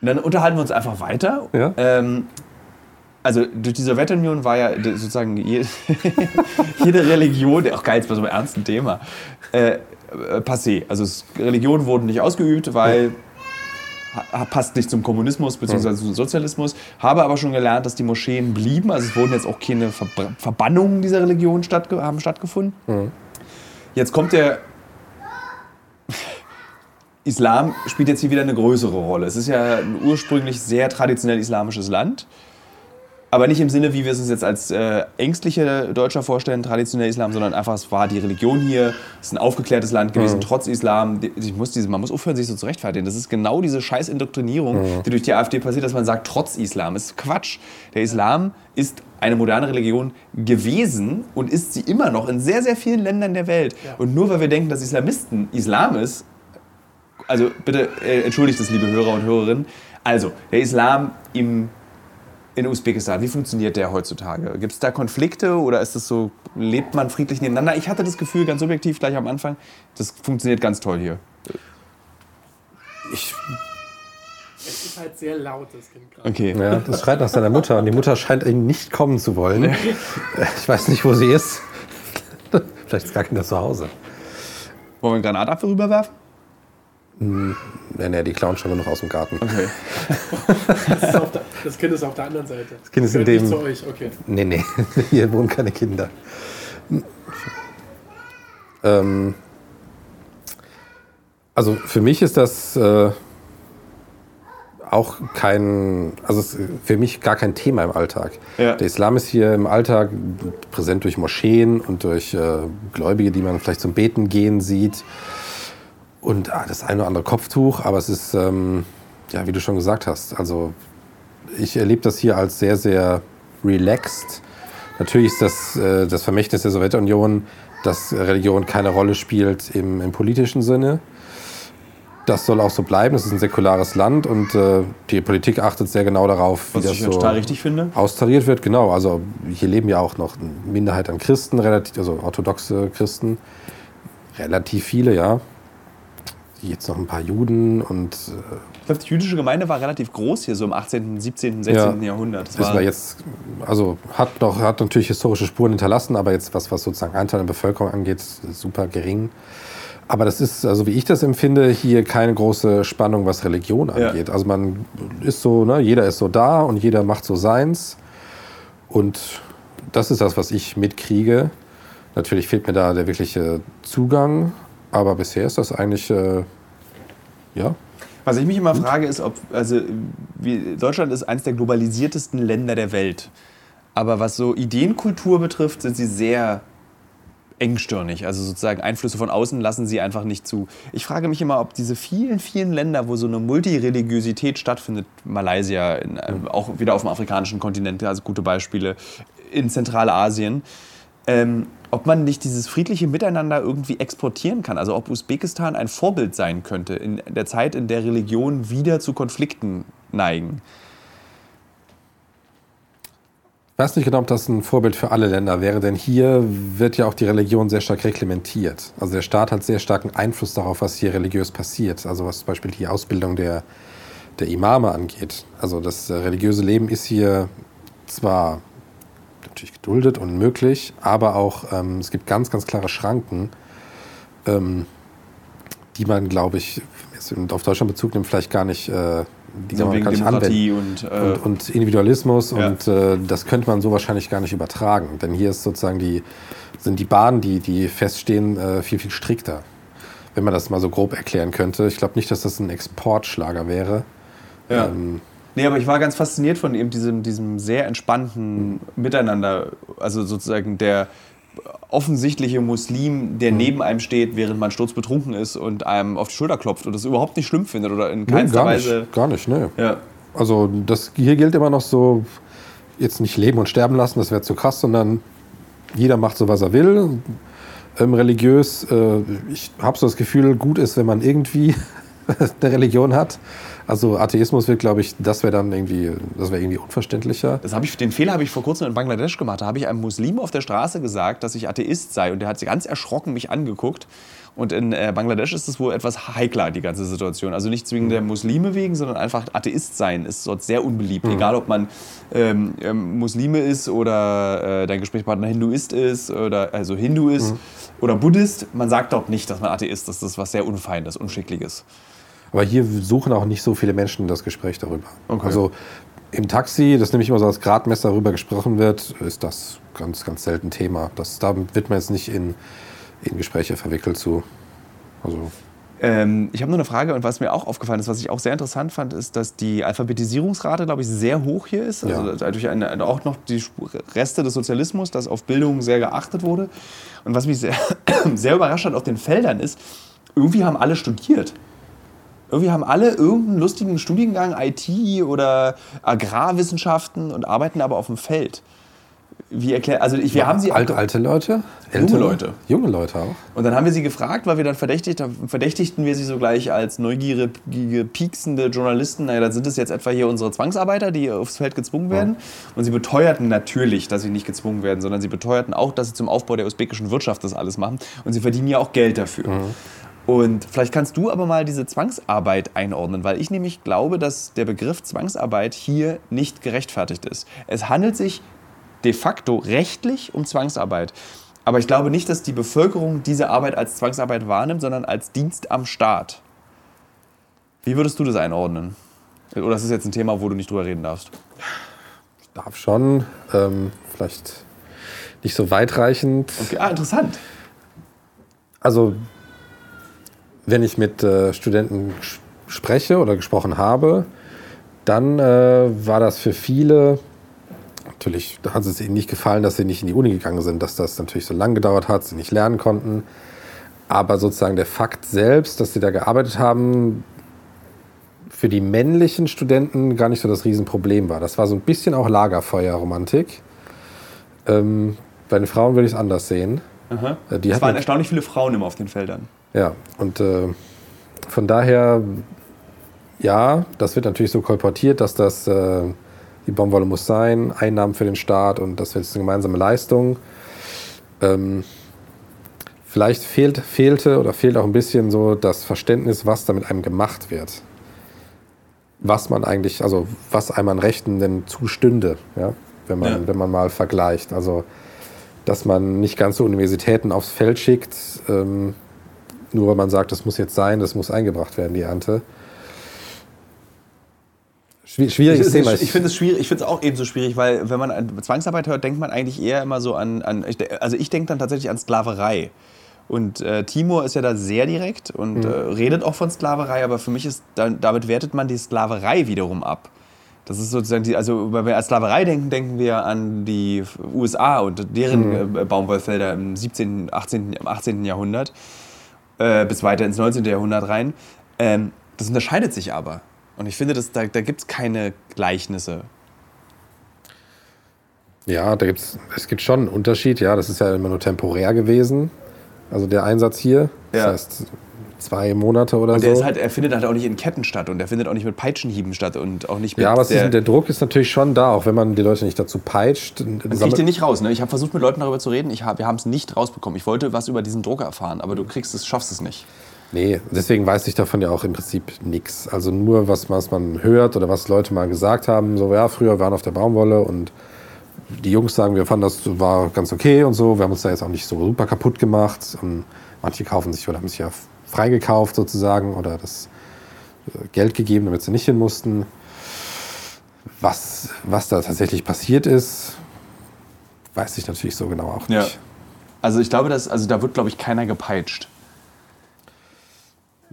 dann unterhalten wir uns einfach weiter. Ja. Ähm, also durch die Sowjetunion war ja sozusagen je, jede Religion, auch geil, jetzt bei so einem ernsten Thema, äh, äh, passé. Also Religionen wurden nicht ausgeübt, weil ha- passt nicht zum Kommunismus bzw. zum Sozialismus. Habe aber schon gelernt, dass die Moscheen blieben. Also es wurden jetzt auch keine Verbannungen dieser Religion stattge haben stattgefunden. Jetzt kommt der Islam spielt jetzt hier wieder eine größere Rolle. Es ist ja ein ursprünglich sehr traditionell islamisches Land. Aber nicht im Sinne, wie wir es uns jetzt als äh, ängstliche Deutscher vorstellen, traditioneller Islam, sondern einfach, es war die Religion hier, es ist ein aufgeklärtes Land gewesen, mhm. trotz Islam. Ich muss diese, man muss aufhören, sich so zu rechtfertigen. Das ist genau diese scheiß Indoktrinierung, mhm. die durch die AfD passiert, dass man sagt, trotz Islam. Das ist Quatsch. Der Islam ist eine moderne Religion gewesen und ist sie immer noch in sehr, sehr vielen Ländern der Welt. Ja. Und nur weil wir denken, dass Islamisten Islam ist, also bitte äh, entschuldigt das, liebe Hörer und Hörerinnen, also der Islam im in Usbekistan, wie funktioniert der heutzutage? Gibt es da Konflikte oder ist es so, lebt man friedlich nebeneinander? Ich hatte das Gefühl, ganz subjektiv gleich am Anfang, das funktioniert ganz toll hier. Ich es ist halt sehr laut, das Kind gerade. Okay. Ja, das schreit nach seiner Mutter und die Mutter scheint ihn nicht kommen zu wollen. Ich weiß nicht, wo sie ist. Vielleicht ist gar keiner zu Hause. Wollen wir einen Granatapfel rüberwerfen? Hm, nee, nee, die klauen schon genug aus dem Garten. Okay. das, der, das, Kind ist auf der anderen Seite. Das Kind ist in dem. Nicht zu euch, okay. Nee, nee, hier wohnen keine Kinder. Ähm, also für mich ist das äh, auch kein, also für mich gar kein Thema im Alltag. Ja. Der Islam ist hier im Alltag präsent durch Moscheen und durch äh, Gläubige, die man vielleicht zum Beten gehen sieht und ah, das eine oder andere Kopftuch, aber es ist, ähm, ja, wie du schon gesagt hast, also ich erlebe das hier als sehr, sehr relaxed. Natürlich ist das äh, das Vermächtnis der Sowjetunion, dass Religion keine Rolle spielt im, im, politischen Sinne. Das soll auch so bleiben. Es ist ein säkulares Land und äh, die Politik achtet sehr genau darauf, Was wie das ich so richtig finde. austariert wird. Genau, also hier leben ja auch noch eine Minderheit an Christen, relativ, also orthodoxe Christen, relativ viele, ja jetzt noch ein paar Juden und. Äh, ich glaube, die jüdische Gemeinde war relativ groß hier, so im 18., 17., 16. Ja, Jahrhundert. Das war jetzt, also hat, noch, hat natürlich historische Spuren hinterlassen, aber jetzt, was, was sozusagen Anteil der Bevölkerung angeht, super gering. Aber das ist, also wie ich das empfinde, hier keine große Spannung, was Religion angeht. Ja. Also man ist so, ne, jeder ist so da und jeder macht so seins. Und das ist das, was ich mitkriege. Natürlich fehlt mir da der wirkliche Zugang. Aber bisher ist das eigentlich, äh, ja. Was ich mich immer frage, ist, ob, also wie, Deutschland ist eines der globalisiertesten Länder der Welt. Aber was so Ideenkultur betrifft, sind sie sehr engstirnig. Also sozusagen Einflüsse von außen lassen sie einfach nicht zu. Ich frage mich immer, ob diese vielen, vielen Länder, wo so eine Multireligiosität stattfindet, Malaysia, in, äh, auch wieder auf dem afrikanischen Kontinent, also gute Beispiele, in Zentralasien, ähm, ob man nicht dieses friedliche Miteinander irgendwie exportieren kann. Also ob Usbekistan ein Vorbild sein könnte in der Zeit, in der Religionen wieder zu Konflikten neigen. Ich weiß nicht genau, ob das ein Vorbild für alle Länder wäre, denn hier wird ja auch die Religion sehr stark reglementiert. Also der Staat hat sehr starken Einfluss darauf, was hier religiös passiert. Also was zum Beispiel die Ausbildung der, der Imame angeht. Also das religiöse Leben ist hier zwar natürlich geduldet und möglich, aber auch ähm, es gibt ganz, ganz klare Schranken, ähm, die man, glaube ich, auf Deutschland Bezug nimmt, vielleicht gar nicht, äh, die so man gar nicht anwenden. Und, äh, und, und, Individualismus ja. und äh, das könnte man so wahrscheinlich gar nicht übertragen, denn hier ist sozusagen die, sind die Bahnen, die, die feststehen, äh, viel, viel strikter. Wenn man das mal so grob erklären könnte. Ich glaube nicht, dass das ein Exportschlager wäre. Ja. Ähm, Nee, aber ich war ganz fasziniert von eben diesem, diesem sehr entspannten Miteinander. Also sozusagen der offensichtliche Muslim, der mhm. neben einem steht, während man sturzbetrunken ist und einem auf die Schulter klopft und das überhaupt nicht schlimm findet oder in keinster nee, gar Weise. Nicht, gar nicht, ne. Ja. Also das hier gilt immer noch so, jetzt nicht leben und sterben lassen, das wäre zu krass, sondern jeder macht so, was er will. Ähm, religiös, äh, ich habe so das Gefühl, gut ist, wenn man irgendwie eine Religion hat. Also Atheismus wird, glaube ich, das wäre dann irgendwie, das wäre irgendwie unverständlicher. Das ich, den Fehler habe ich vor kurzem in Bangladesch gemacht. Da habe ich einem Muslim auf der Straße gesagt, dass ich Atheist sei. Und der hat sich ganz erschrocken mich angeguckt. Und in äh, Bangladesch ist es wohl etwas heikler, die ganze Situation. Also nicht zwingend der Muslime wegen, sondern einfach Atheist sein ist dort sehr unbeliebt. Mhm. Egal, ob man ähm, ähm, Muslime ist oder äh, dein Gesprächspartner Hinduist ist oder also Hindu ist mhm. oder Buddhist. Man sagt dort nicht, dass man Atheist ist. Das ist was sehr Unfeines, Unschickliches. Aber hier suchen auch nicht so viele Menschen das Gespräch darüber. Okay. Also im Taxi, das nämlich immer so als Gradmesser darüber gesprochen wird, ist das ganz, ganz selten Thema. Das, da wird man jetzt nicht in, in Gespräche verwickelt zu. Also Ähm, ich habe nur eine Frage und was mir auch aufgefallen ist, was ich auch sehr interessant fand, ist, dass die Alphabetisierungsrate, glaube ich, sehr hoch hier ist. Also Ja. durch eine, auch noch die Reste des Sozialismus, dass auf Bildung sehr geachtet wurde. Und was mich sehr, sehr überrascht hat auf den Feldern ist, irgendwie haben alle studiert. Irgendwie haben alle irgendeinen lustigen Studiengang, IT oder Agrarwissenschaften und arbeiten aber auf dem Feld. Wie erklärt, also ich, wir haben sie alte, alte Leute? Junge Ältere? Leute. Junge Leute auch. Und dann haben wir sie gefragt, weil wir dann verdächtigt verdächtigten wir sie sogleich als neugierige, pieksende Journalisten. Naja, dann sind es jetzt etwa hier unsere Zwangsarbeiter, die aufs Feld gezwungen werden. Und sie beteuerten natürlich, dass sie nicht gezwungen werden, sondern sie beteuerten auch, dass sie zum Aufbau der usbekischen Wirtschaft das alles machen. Und sie verdienen ja auch Geld dafür. Und vielleicht kannst du aber mal diese Zwangsarbeit einordnen, weil ich nämlich glaube, dass der Begriff Zwangsarbeit hier nicht gerechtfertigt ist. Es handelt sich de facto rechtlich um Zwangsarbeit. Aber ich glaube nicht, dass die Bevölkerung diese Arbeit als Zwangsarbeit wahrnimmt, sondern als Dienst am Staat. Wie würdest du das einordnen? Oder das ist jetzt ein Thema, wo du nicht drüber reden darfst? Darf schon. Ähm, vielleicht nicht so weitreichend. Okay. Ah, interessant. Also, wenn ich mit äh, Studenten spreche oder gesprochen habe, dann äh, war das für viele, natürlich hat es ihnen nicht gefallen, dass sie nicht in die Uni gegangen sind, dass das natürlich so lange gedauert hat, sie nicht lernen konnten. Aber sozusagen der Fakt selbst, dass sie da gearbeitet haben, für die männlichen Studenten gar nicht so das Riesenproblem war. Das war so ein bisschen auch Lagerfeuerromantik. Ähm, bei den Frauen würde ich es anders sehen. Aha. Äh, Die es waren erstaunlich viele Frauen immer auf den Feldern. Ja, und äh, von daher, ja, das wird natürlich so kolportiert, dass das äh, die Baumwolle muss sein, Einnahmen für den Staat und das wird eine gemeinsame Leistung. Ähm, vielleicht fehlt, fehlte oder fehlt auch ein bisschen so das Verständnis, was da mit einem gemacht wird. Was man eigentlich, also was einem an Rechten denn zustünde, ja, wenn man, Ja. wenn man mal vergleicht. Also dass man nicht ganze Universitäten aufs Feld schickt, ähm, nur weil man sagt, das muss jetzt sein, das muss eingebracht werden, die Ernte. Schwi- Schwieriges Ich, Thema. ich, ich finde es schwierig, ich finde es auch ebenso schwierig, weil wenn man an Zwangsarbeit hört, denkt man eigentlich eher immer so an, an also ich denke dann tatsächlich an Sklaverei. Und äh, Timur ist ja da sehr direkt und äh, redet auch von Sklaverei, aber für mich ist, damit wertet man die Sklaverei wiederum ab. Das ist sozusagen die, also wenn wir an Sklaverei denken, denken wir an die USA und deren äh, Baumwollfelder im 17., 18., im 18. Jahrhundert äh, bis weiter ins 19. Jahrhundert rein. Ähm, das unterscheidet sich aber. Und ich finde, das, da, da gibt es keine Gleichnisse. ja, da gibt's, es gibt schon einen Unterschied. Ja, das ist ja immer nur temporär gewesen. Also der Einsatz hier. Das Ja. heißt, zwei Monate oder Und so. der ist halt, er findet halt auch nicht in Ketten statt und er findet auch nicht mit Peitschenhieben statt und auch nicht mit ja, aber der, ist, der Druck ist natürlich schon da, auch wenn man die Leute nicht dazu peitscht. Man kriegt den nicht raus. Ne? Ich habe versucht, mit Leuten darüber zu reden. Ich hab, wir haben es nicht rausbekommen. Ich wollte was über diesen Druck erfahren, aber du kriegst es, schaffst es nicht. Nee, deswegen weiß ich davon ja auch im Prinzip nichts. Also nur, was, was man hört oder was Leute mal gesagt haben. So, ja, früher waren wir auf der Baumwolle und die Jungs sagen, wir fanden das war ganz okay und so. Wir haben uns da jetzt auch nicht so super kaputt gemacht. Und manche kaufen sich oder haben sich ja freigekauft sozusagen oder das äh, Geld gegeben, damit sie nicht hin mussten. Was, was da tatsächlich passiert ist, weiß ich natürlich so genau auch nicht. Also ich glaube, dass, also da wird, glaube ich, keiner gepeitscht.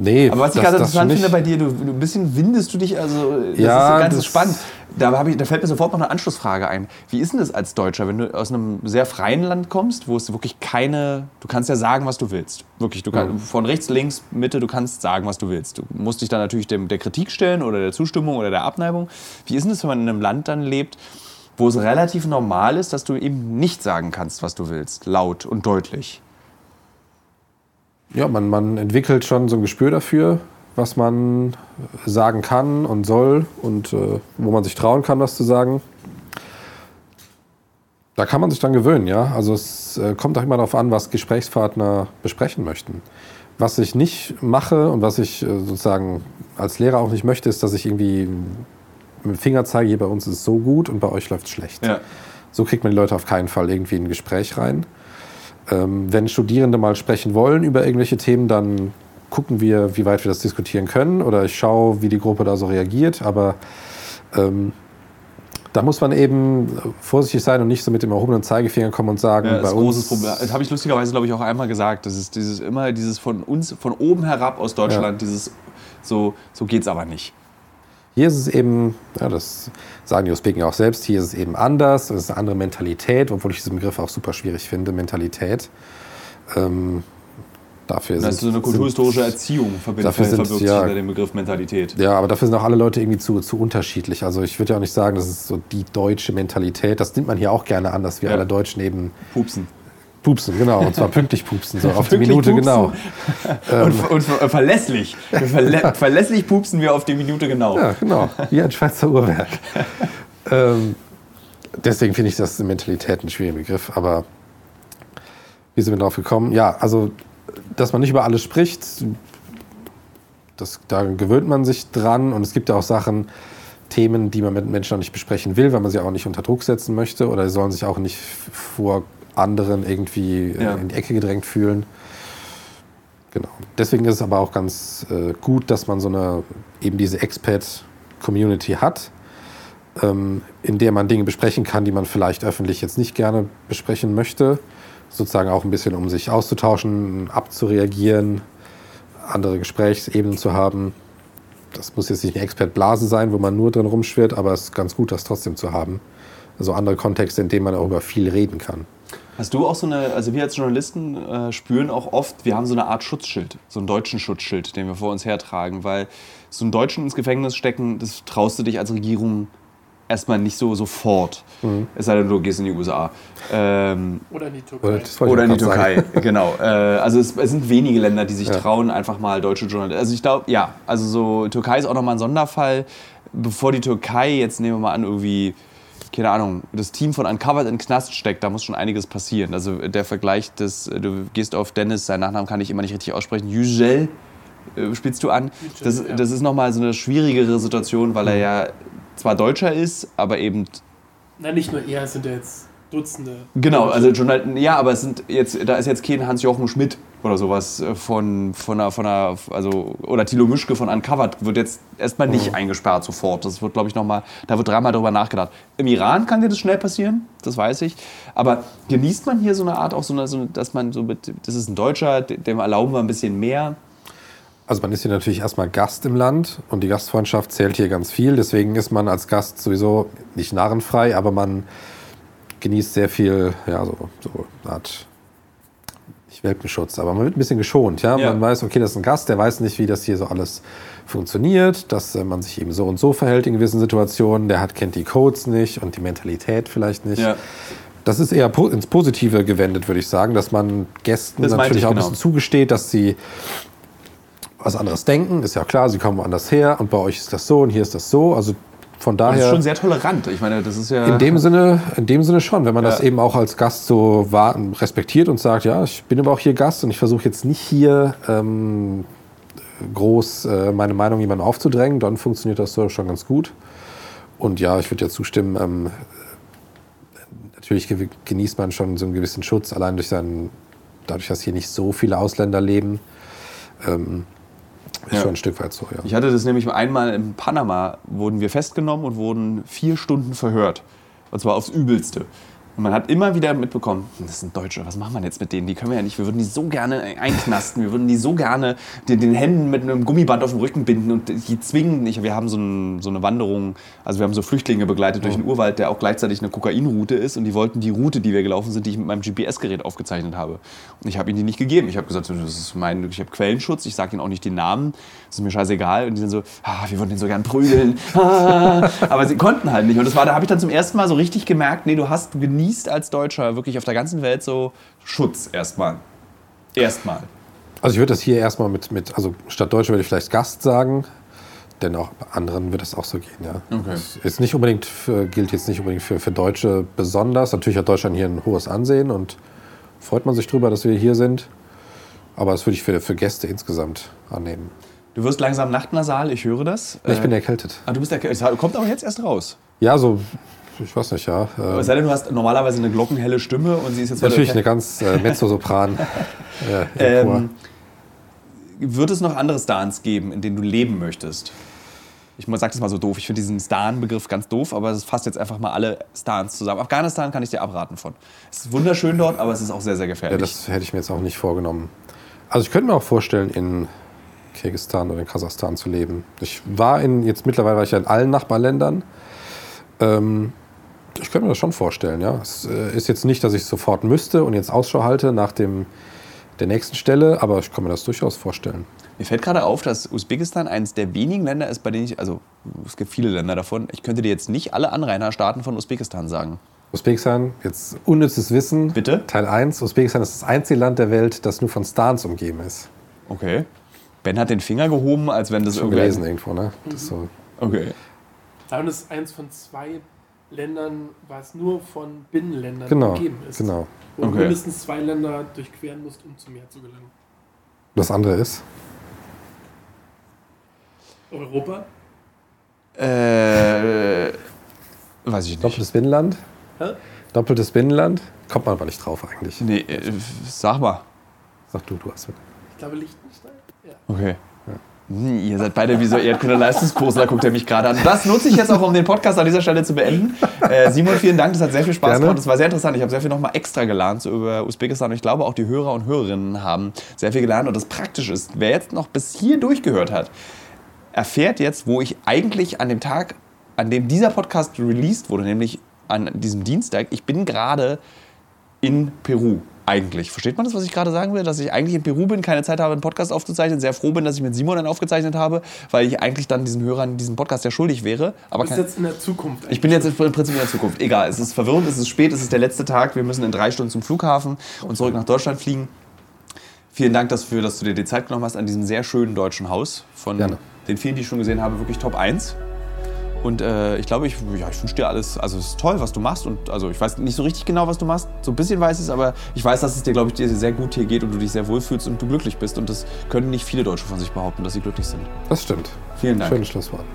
Nee, Aber was ich das- das interessant finde bei dir, du, du ein bisschen windest du dich, also das Ja, ist ganz das- spannend. Da, ich, da fällt mir sofort noch eine Anschlussfrage ein. Wie ist denn das als Deutscher, wenn du aus einem sehr freien Land kommst, wo es wirklich keine, du kannst ja sagen, was du willst. Wirklich, du kannst, von rechts, links, Mitte, du kannst sagen, was du willst. Du musst dich dann natürlich dem, der Kritik stellen oder der Zustimmung oder der Abneigung. Wie ist denn das, wenn man in einem Land dann lebt, wo es relativ normal ist, dass du eben nicht sagen kannst, was du willst, laut und deutlich? Ja, man, man entwickelt schon so ein Gespür dafür, was man sagen kann und soll und äh, wo man sich trauen kann, was zu sagen. Da kann man sich dann gewöhnen, ja. Also es äh, kommt auch immer darauf an, was Gesprächspartner besprechen möchten. Was ich nicht mache und was ich äh, sozusagen als Lehrer auch nicht möchte, ist, dass ich irgendwie mit dem Finger zeige, hier bei uns ist es so gut und bei euch läuft es schlecht. Ja. So kriegt man die Leute auf keinen Fall irgendwie in ein Gespräch rein. Ähm, wenn Studierende mal sprechen wollen über irgendwelche Themen, dann gucken wir, wie weit wir das diskutieren können oder ich schaue, wie die Gruppe da so reagiert. Aber ähm, da muss man eben vorsichtig sein und nicht so mit dem erhobenen Zeigefinger kommen und sagen, Ja, das bei ist ein großes Problem. Das habe ich lustigerweise, glaube ich, auch einmal gesagt. Das ist dieses immer dieses von uns, von oben herab aus Deutschland, dieses so, so geht's aber nicht. Hier ist es eben, ja, das sagen die Usbeken auch selbst, hier ist es eben anders, es ist eine andere Mentalität, obwohl ich diesen Begriff auch super schwierig finde, Mentalität. Ähm, dafür Das ist so eine sind- kulturhistorische Erziehung verbindet, Dafür sind- verbirgt sich ja. hinter dem Begriff Mentalität. Ja, aber dafür sind auch alle Leute irgendwie zu, zu unterschiedlich. Also ich würde ja auch nicht sagen, das ist so die deutsche Mentalität. Das nimmt man hier auch gerne an, dass wir Ja. alle Deutschen eben Pupsen. Pupsen, genau. Und zwar pünktlich pupsen, so auf die Minute pupsen. genau. Und, und ver- verlässlich. Verlä verlässlich pupsen wir auf die Minute genau. Ja, genau. Wie ein Schweizer Uhrwerk. ähm, deswegen finde ich das Mentalität ein schwieriger Begriff. Aber wie sind wir darauf gekommen? Ja, also, dass man nicht über alles spricht, das, da gewöhnt man sich dran. Und es gibt ja auch Sachen, Themen, die man mit Menschen auch nicht besprechen will, weil man sie auch nicht unter Druck setzen möchte. Oder sie sollen sich auch nicht vor anderen irgendwie äh, Ja. in die Ecke gedrängt fühlen. Genau. Deswegen ist es aber auch ganz äh, gut, dass man so eine eben diese Expat-Community hat, ähm, in der man Dinge besprechen kann, die man vielleicht öffentlich jetzt nicht gerne besprechen möchte. Sozusagen auch ein bisschen, um sich auszutauschen, abzureagieren, andere Gesprächsebenen zu haben. Das muss jetzt nicht eine Expat-Blase sein, wo man nur drin rumschwirrt, aber es ist ganz gut, das trotzdem zu haben. Also andere Kontexte, in denen man auch über viel reden kann. Hast du auch so eine, also wir als Journalisten äh, spüren auch oft, wir haben so eine Art Schutzschild, so einen deutschen Schutzschild, den wir vor uns hertragen, weil so einen Deutschen ins Gefängnis stecken, das traust du dich als Regierung erstmal nicht so sofort. Es sei denn, du gehst in die USA. Ähm, Oder in die Türkei. Oder, in die Türkei, sagen. genau. Äh, also es, es sind wenige Länder, die sich Ja. trauen, einfach mal deutsche Journalisten. Also ich glaube, ja, also so Türkei ist auch nochmal ein Sonderfall. Bevor die Türkei jetzt nehmen wir mal an irgendwie keine Ahnung, das Team von Uncovered in Knast steckt, da muss schon einiges passieren. Also der Vergleich des, du gehst auf Dennis, seinen Nachnamen kann ich immer nicht richtig aussprechen, Yücel äh, spielst du an. Das, das ist nochmal so eine schwierigere Situation, weil er ja zwar Deutscher ist, aber eben Na, nicht nur er, es sind ja jetzt Dutzende. Genau, also Journal ja, aber es sind jetzt, da ist jetzt kein Hans-Jochen Schmidt oder sowas äh, von, von einer, von einer, also, oder Thilo Mischke von Uncovered wird jetzt erstmal nicht eingesperrt sofort. Das wird, glaube ich, nochmal, da wird dreimal drüber nachgedacht. Im Iran kann dir das schnell passieren, das weiß ich. Aber genießt man hier so eine Art, auch so eine, so dass man so mit, das ist ein Deutscher, dem erlauben wir ein bisschen mehr. Also man ist hier natürlich erstmal Gast im Land und die Gastfreundschaft zählt hier ganz viel. Deswegen ist man als Gast sowieso nicht narrenfrei, aber man genießt sehr viel, ja, so, so eine Art, nicht Welpenschutz, aber man wird ein bisschen geschont. Ja? Ja. Man weiß, okay, das ist ein Gast, der weiß nicht, wie das hier so alles funktioniert, dass äh, man sich eben so und so verhält in gewissen Situationen. Der hat, kennt die Codes nicht und die Mentalität vielleicht nicht. Ja. Das ist eher po ins Positive gewendet, würde ich sagen, dass man Gästen Das natürlich ich, auch ein genau. bisschen zugesteht, dass sie was anderes denken. Ist ja klar, sie kommen woanders her und bei euch ist das so und hier ist das so. Also von Das ist daher schon sehr tolerant. Ich meine, das ist ja. in dem Sinne, in dem Sinne schon, wenn man das Ja. eben auch als Gast so respektiert und sagt, ja, ich bin aber auch hier Gast und ich versuche jetzt nicht hier ähm, groß äh, meine Meinung jemandem aufzudrängen, dann funktioniert das so schon ganz gut. Und ja, ich würde ja zustimmen, ähm, natürlich ge- genießt man schon so einen gewissen Schutz, allein durch seinen, dadurch, dass hier nicht so viele Ausländer leben. Ähm, ist Ja. schon ein Stück weit so, ja. Ich hatte das nämlich einmal in Panama, wurden wir festgenommen und wurden vier Stunden verhört. Und zwar aufs Übelste. Und man hat immer wieder mitbekommen, "Hm, das sind Deutsche, was machen wir jetzt mit denen? Die können wir ja nicht, wir würden die so gerne einknasten, wir würden die so gerne den, den Händen mit einem Gummiband auf dem Rücken binden und die zwingen. Ich, wir haben so, ein, so eine Wanderung, also wir haben so Flüchtlinge begleitet durch den Urwald, der auch gleichzeitig eine Kokainroute ist und die wollten die Route, die wir gelaufen sind, die ich mit meinem GPS-Gerät aufgezeichnet habe. Und ich habe ihnen die nicht gegeben. Ich habe gesagt, das ist mein, ich habe Quellenschutz, ich sage ihnen auch nicht den Namen, das ist mir scheißegal. Und die sind so, ah, wir würden den so gern prügeln. Ah. Aber sie konnten halt nicht. Und das war, da habe ich dann zum ersten Mal so richtig gemerkt, nee, du hast, du genießt als Deutscher wirklich auf der ganzen Welt so Schutz erstmal. Erstmal. Also ich würde das hier erstmal mit, mit, also statt Deutsche würde ich vielleicht Gast sagen, denn auch bei anderen wird es auch so gehen, ja. Okay. Ist nicht unbedingt für, gilt jetzt nicht unbedingt für, für Deutsche besonders. Natürlich hat Deutschland hier ein hohes Ansehen und freut man sich drüber, dass wir hier sind. Aber das würde ich für, für Gäste insgesamt annehmen. Du wirst langsam nachtnasal, ich höre das. Ich bin Äh, erkältet. ah, du bist es kommt aber jetzt erst raus. Ja, so, ich weiß nicht, ja. Äh, Es sei denn, du hast normalerweise eine glockenhelle Stimme und sie ist jetzt natürlich eine ganz äh, Mezzosopran. äh. Ähm, wird es noch andere Stars geben, in denen du leben möchtest? ich sage das mal so doof, ich finde diesen Stan-Begriff ganz doof, aber es fasst jetzt einfach mal alle Stans zusammen. Afghanistan kann ich dir abraten von. Es ist wunderschön dort, aber es ist auch sehr, sehr Ja, gefährlich. das hätte ich mir jetzt auch nicht vorgenommen. Also ich könnte mir auch vorstellen, in Kirgisistan oder in Kasachstan zu leben. Ich war in, jetzt mittlerweile war ich ja in allen Nachbarländern. Ähm, ich könnte mir das schon vorstellen, ja. Es äh, ist jetzt nicht, dass ich sofort müsste und jetzt Ausschau halte nach dem, der nächsten Stelle, aber ich kann mir das durchaus vorstellen. Mir fällt gerade auf, dass Usbekistan eines der wenigen Länder ist, bei denen ich, also es gibt viele Länder davon, ich könnte dir jetzt nicht alle Anrainerstaaten von Usbekistan sagen. Usbekistan, jetzt unnützes Wissen. Bitte? Teil 1. Usbekistan ist das einzige Land der Welt, das nur von Stans umgeben ist. Okay. Ben hat den Finger gehoben, als wenn das Schon irgendwer- gelesen irgendwo, ne? Das so. Okay. Darum ist eins von zwei Ländern, was nur von Binnenländern Genau, umgeben ist. genau. Wo du Okay. mindestens zwei Länder durchqueren musst, um zum Meer zu gelangen. Das andere ist. Europa? Äh, weiß ich nicht. Doppeltes Binnenland. Hä? Doppeltes Binnenland. Kommt man aber nicht drauf eigentlich. Nee, äh, sag mal. Sag du, du hast mit. Ich glaube Liechtenstein? Ja. Okay. Ihr seid beide wie so Erdkunde-Leistungsposler, guckt er mich gerade an. Das nutze ich jetzt auch, um den Podcast an dieser Stelle zu beenden. Äh, Simon, vielen Dank, das hat sehr viel Spaß Gerne. gemacht. Das war sehr interessant. Ich habe sehr viel nochmal extra gelernt so über Usbekistan. Und ich glaube, auch die Hörer und Hörerinnen haben sehr viel gelernt und das praktisch ist. Wer jetzt noch bis hier durchgehört hat, erfährt jetzt, wo ich eigentlich an dem Tag, an dem dieser Podcast released wurde, nämlich an diesem Dienstag, ich bin gerade in Peru. Eigentlich. Versteht man das, was ich gerade sagen will? Dass ich eigentlich in Peru bin, keine Zeit habe, einen Podcast aufzuzeichnen. Sehr froh bin, dass ich mit Simon einen aufgezeichnet habe, weil ich eigentlich dann diesen Hörern diesen Podcast ja schuldig wäre. Aber Du bist jetzt in der Zukunft. ich bin jetzt im Prinzip in der Zukunft. Egal, es ist verwirrend, es ist spät, es ist der letzte Tag. Wir müssen in drei Stunden zum Flughafen und zurück nach Deutschland fliegen. Vielen Dank dafür, dass du dir die Zeit genommen hast an diesem sehr schönen deutschen Haus. Von Gerne. den vielen, die ich schon gesehen habe, wirklich Top 1. Und äh, ich glaube, ich, ja, ich wünsche dir alles, also es ist toll, was du machst. Und also ich weiß nicht so richtig genau, was du machst. So ein bisschen weiß ich es, aber ich weiß, dass es dir, glaube ich, dir sehr gut hier geht und du dich sehr wohlfühlst und du glücklich bist. Und das können nicht viele Deutsche von sich behaupten, dass sie glücklich sind. Das stimmt. Vielen Dank. Schönes Schlusswort.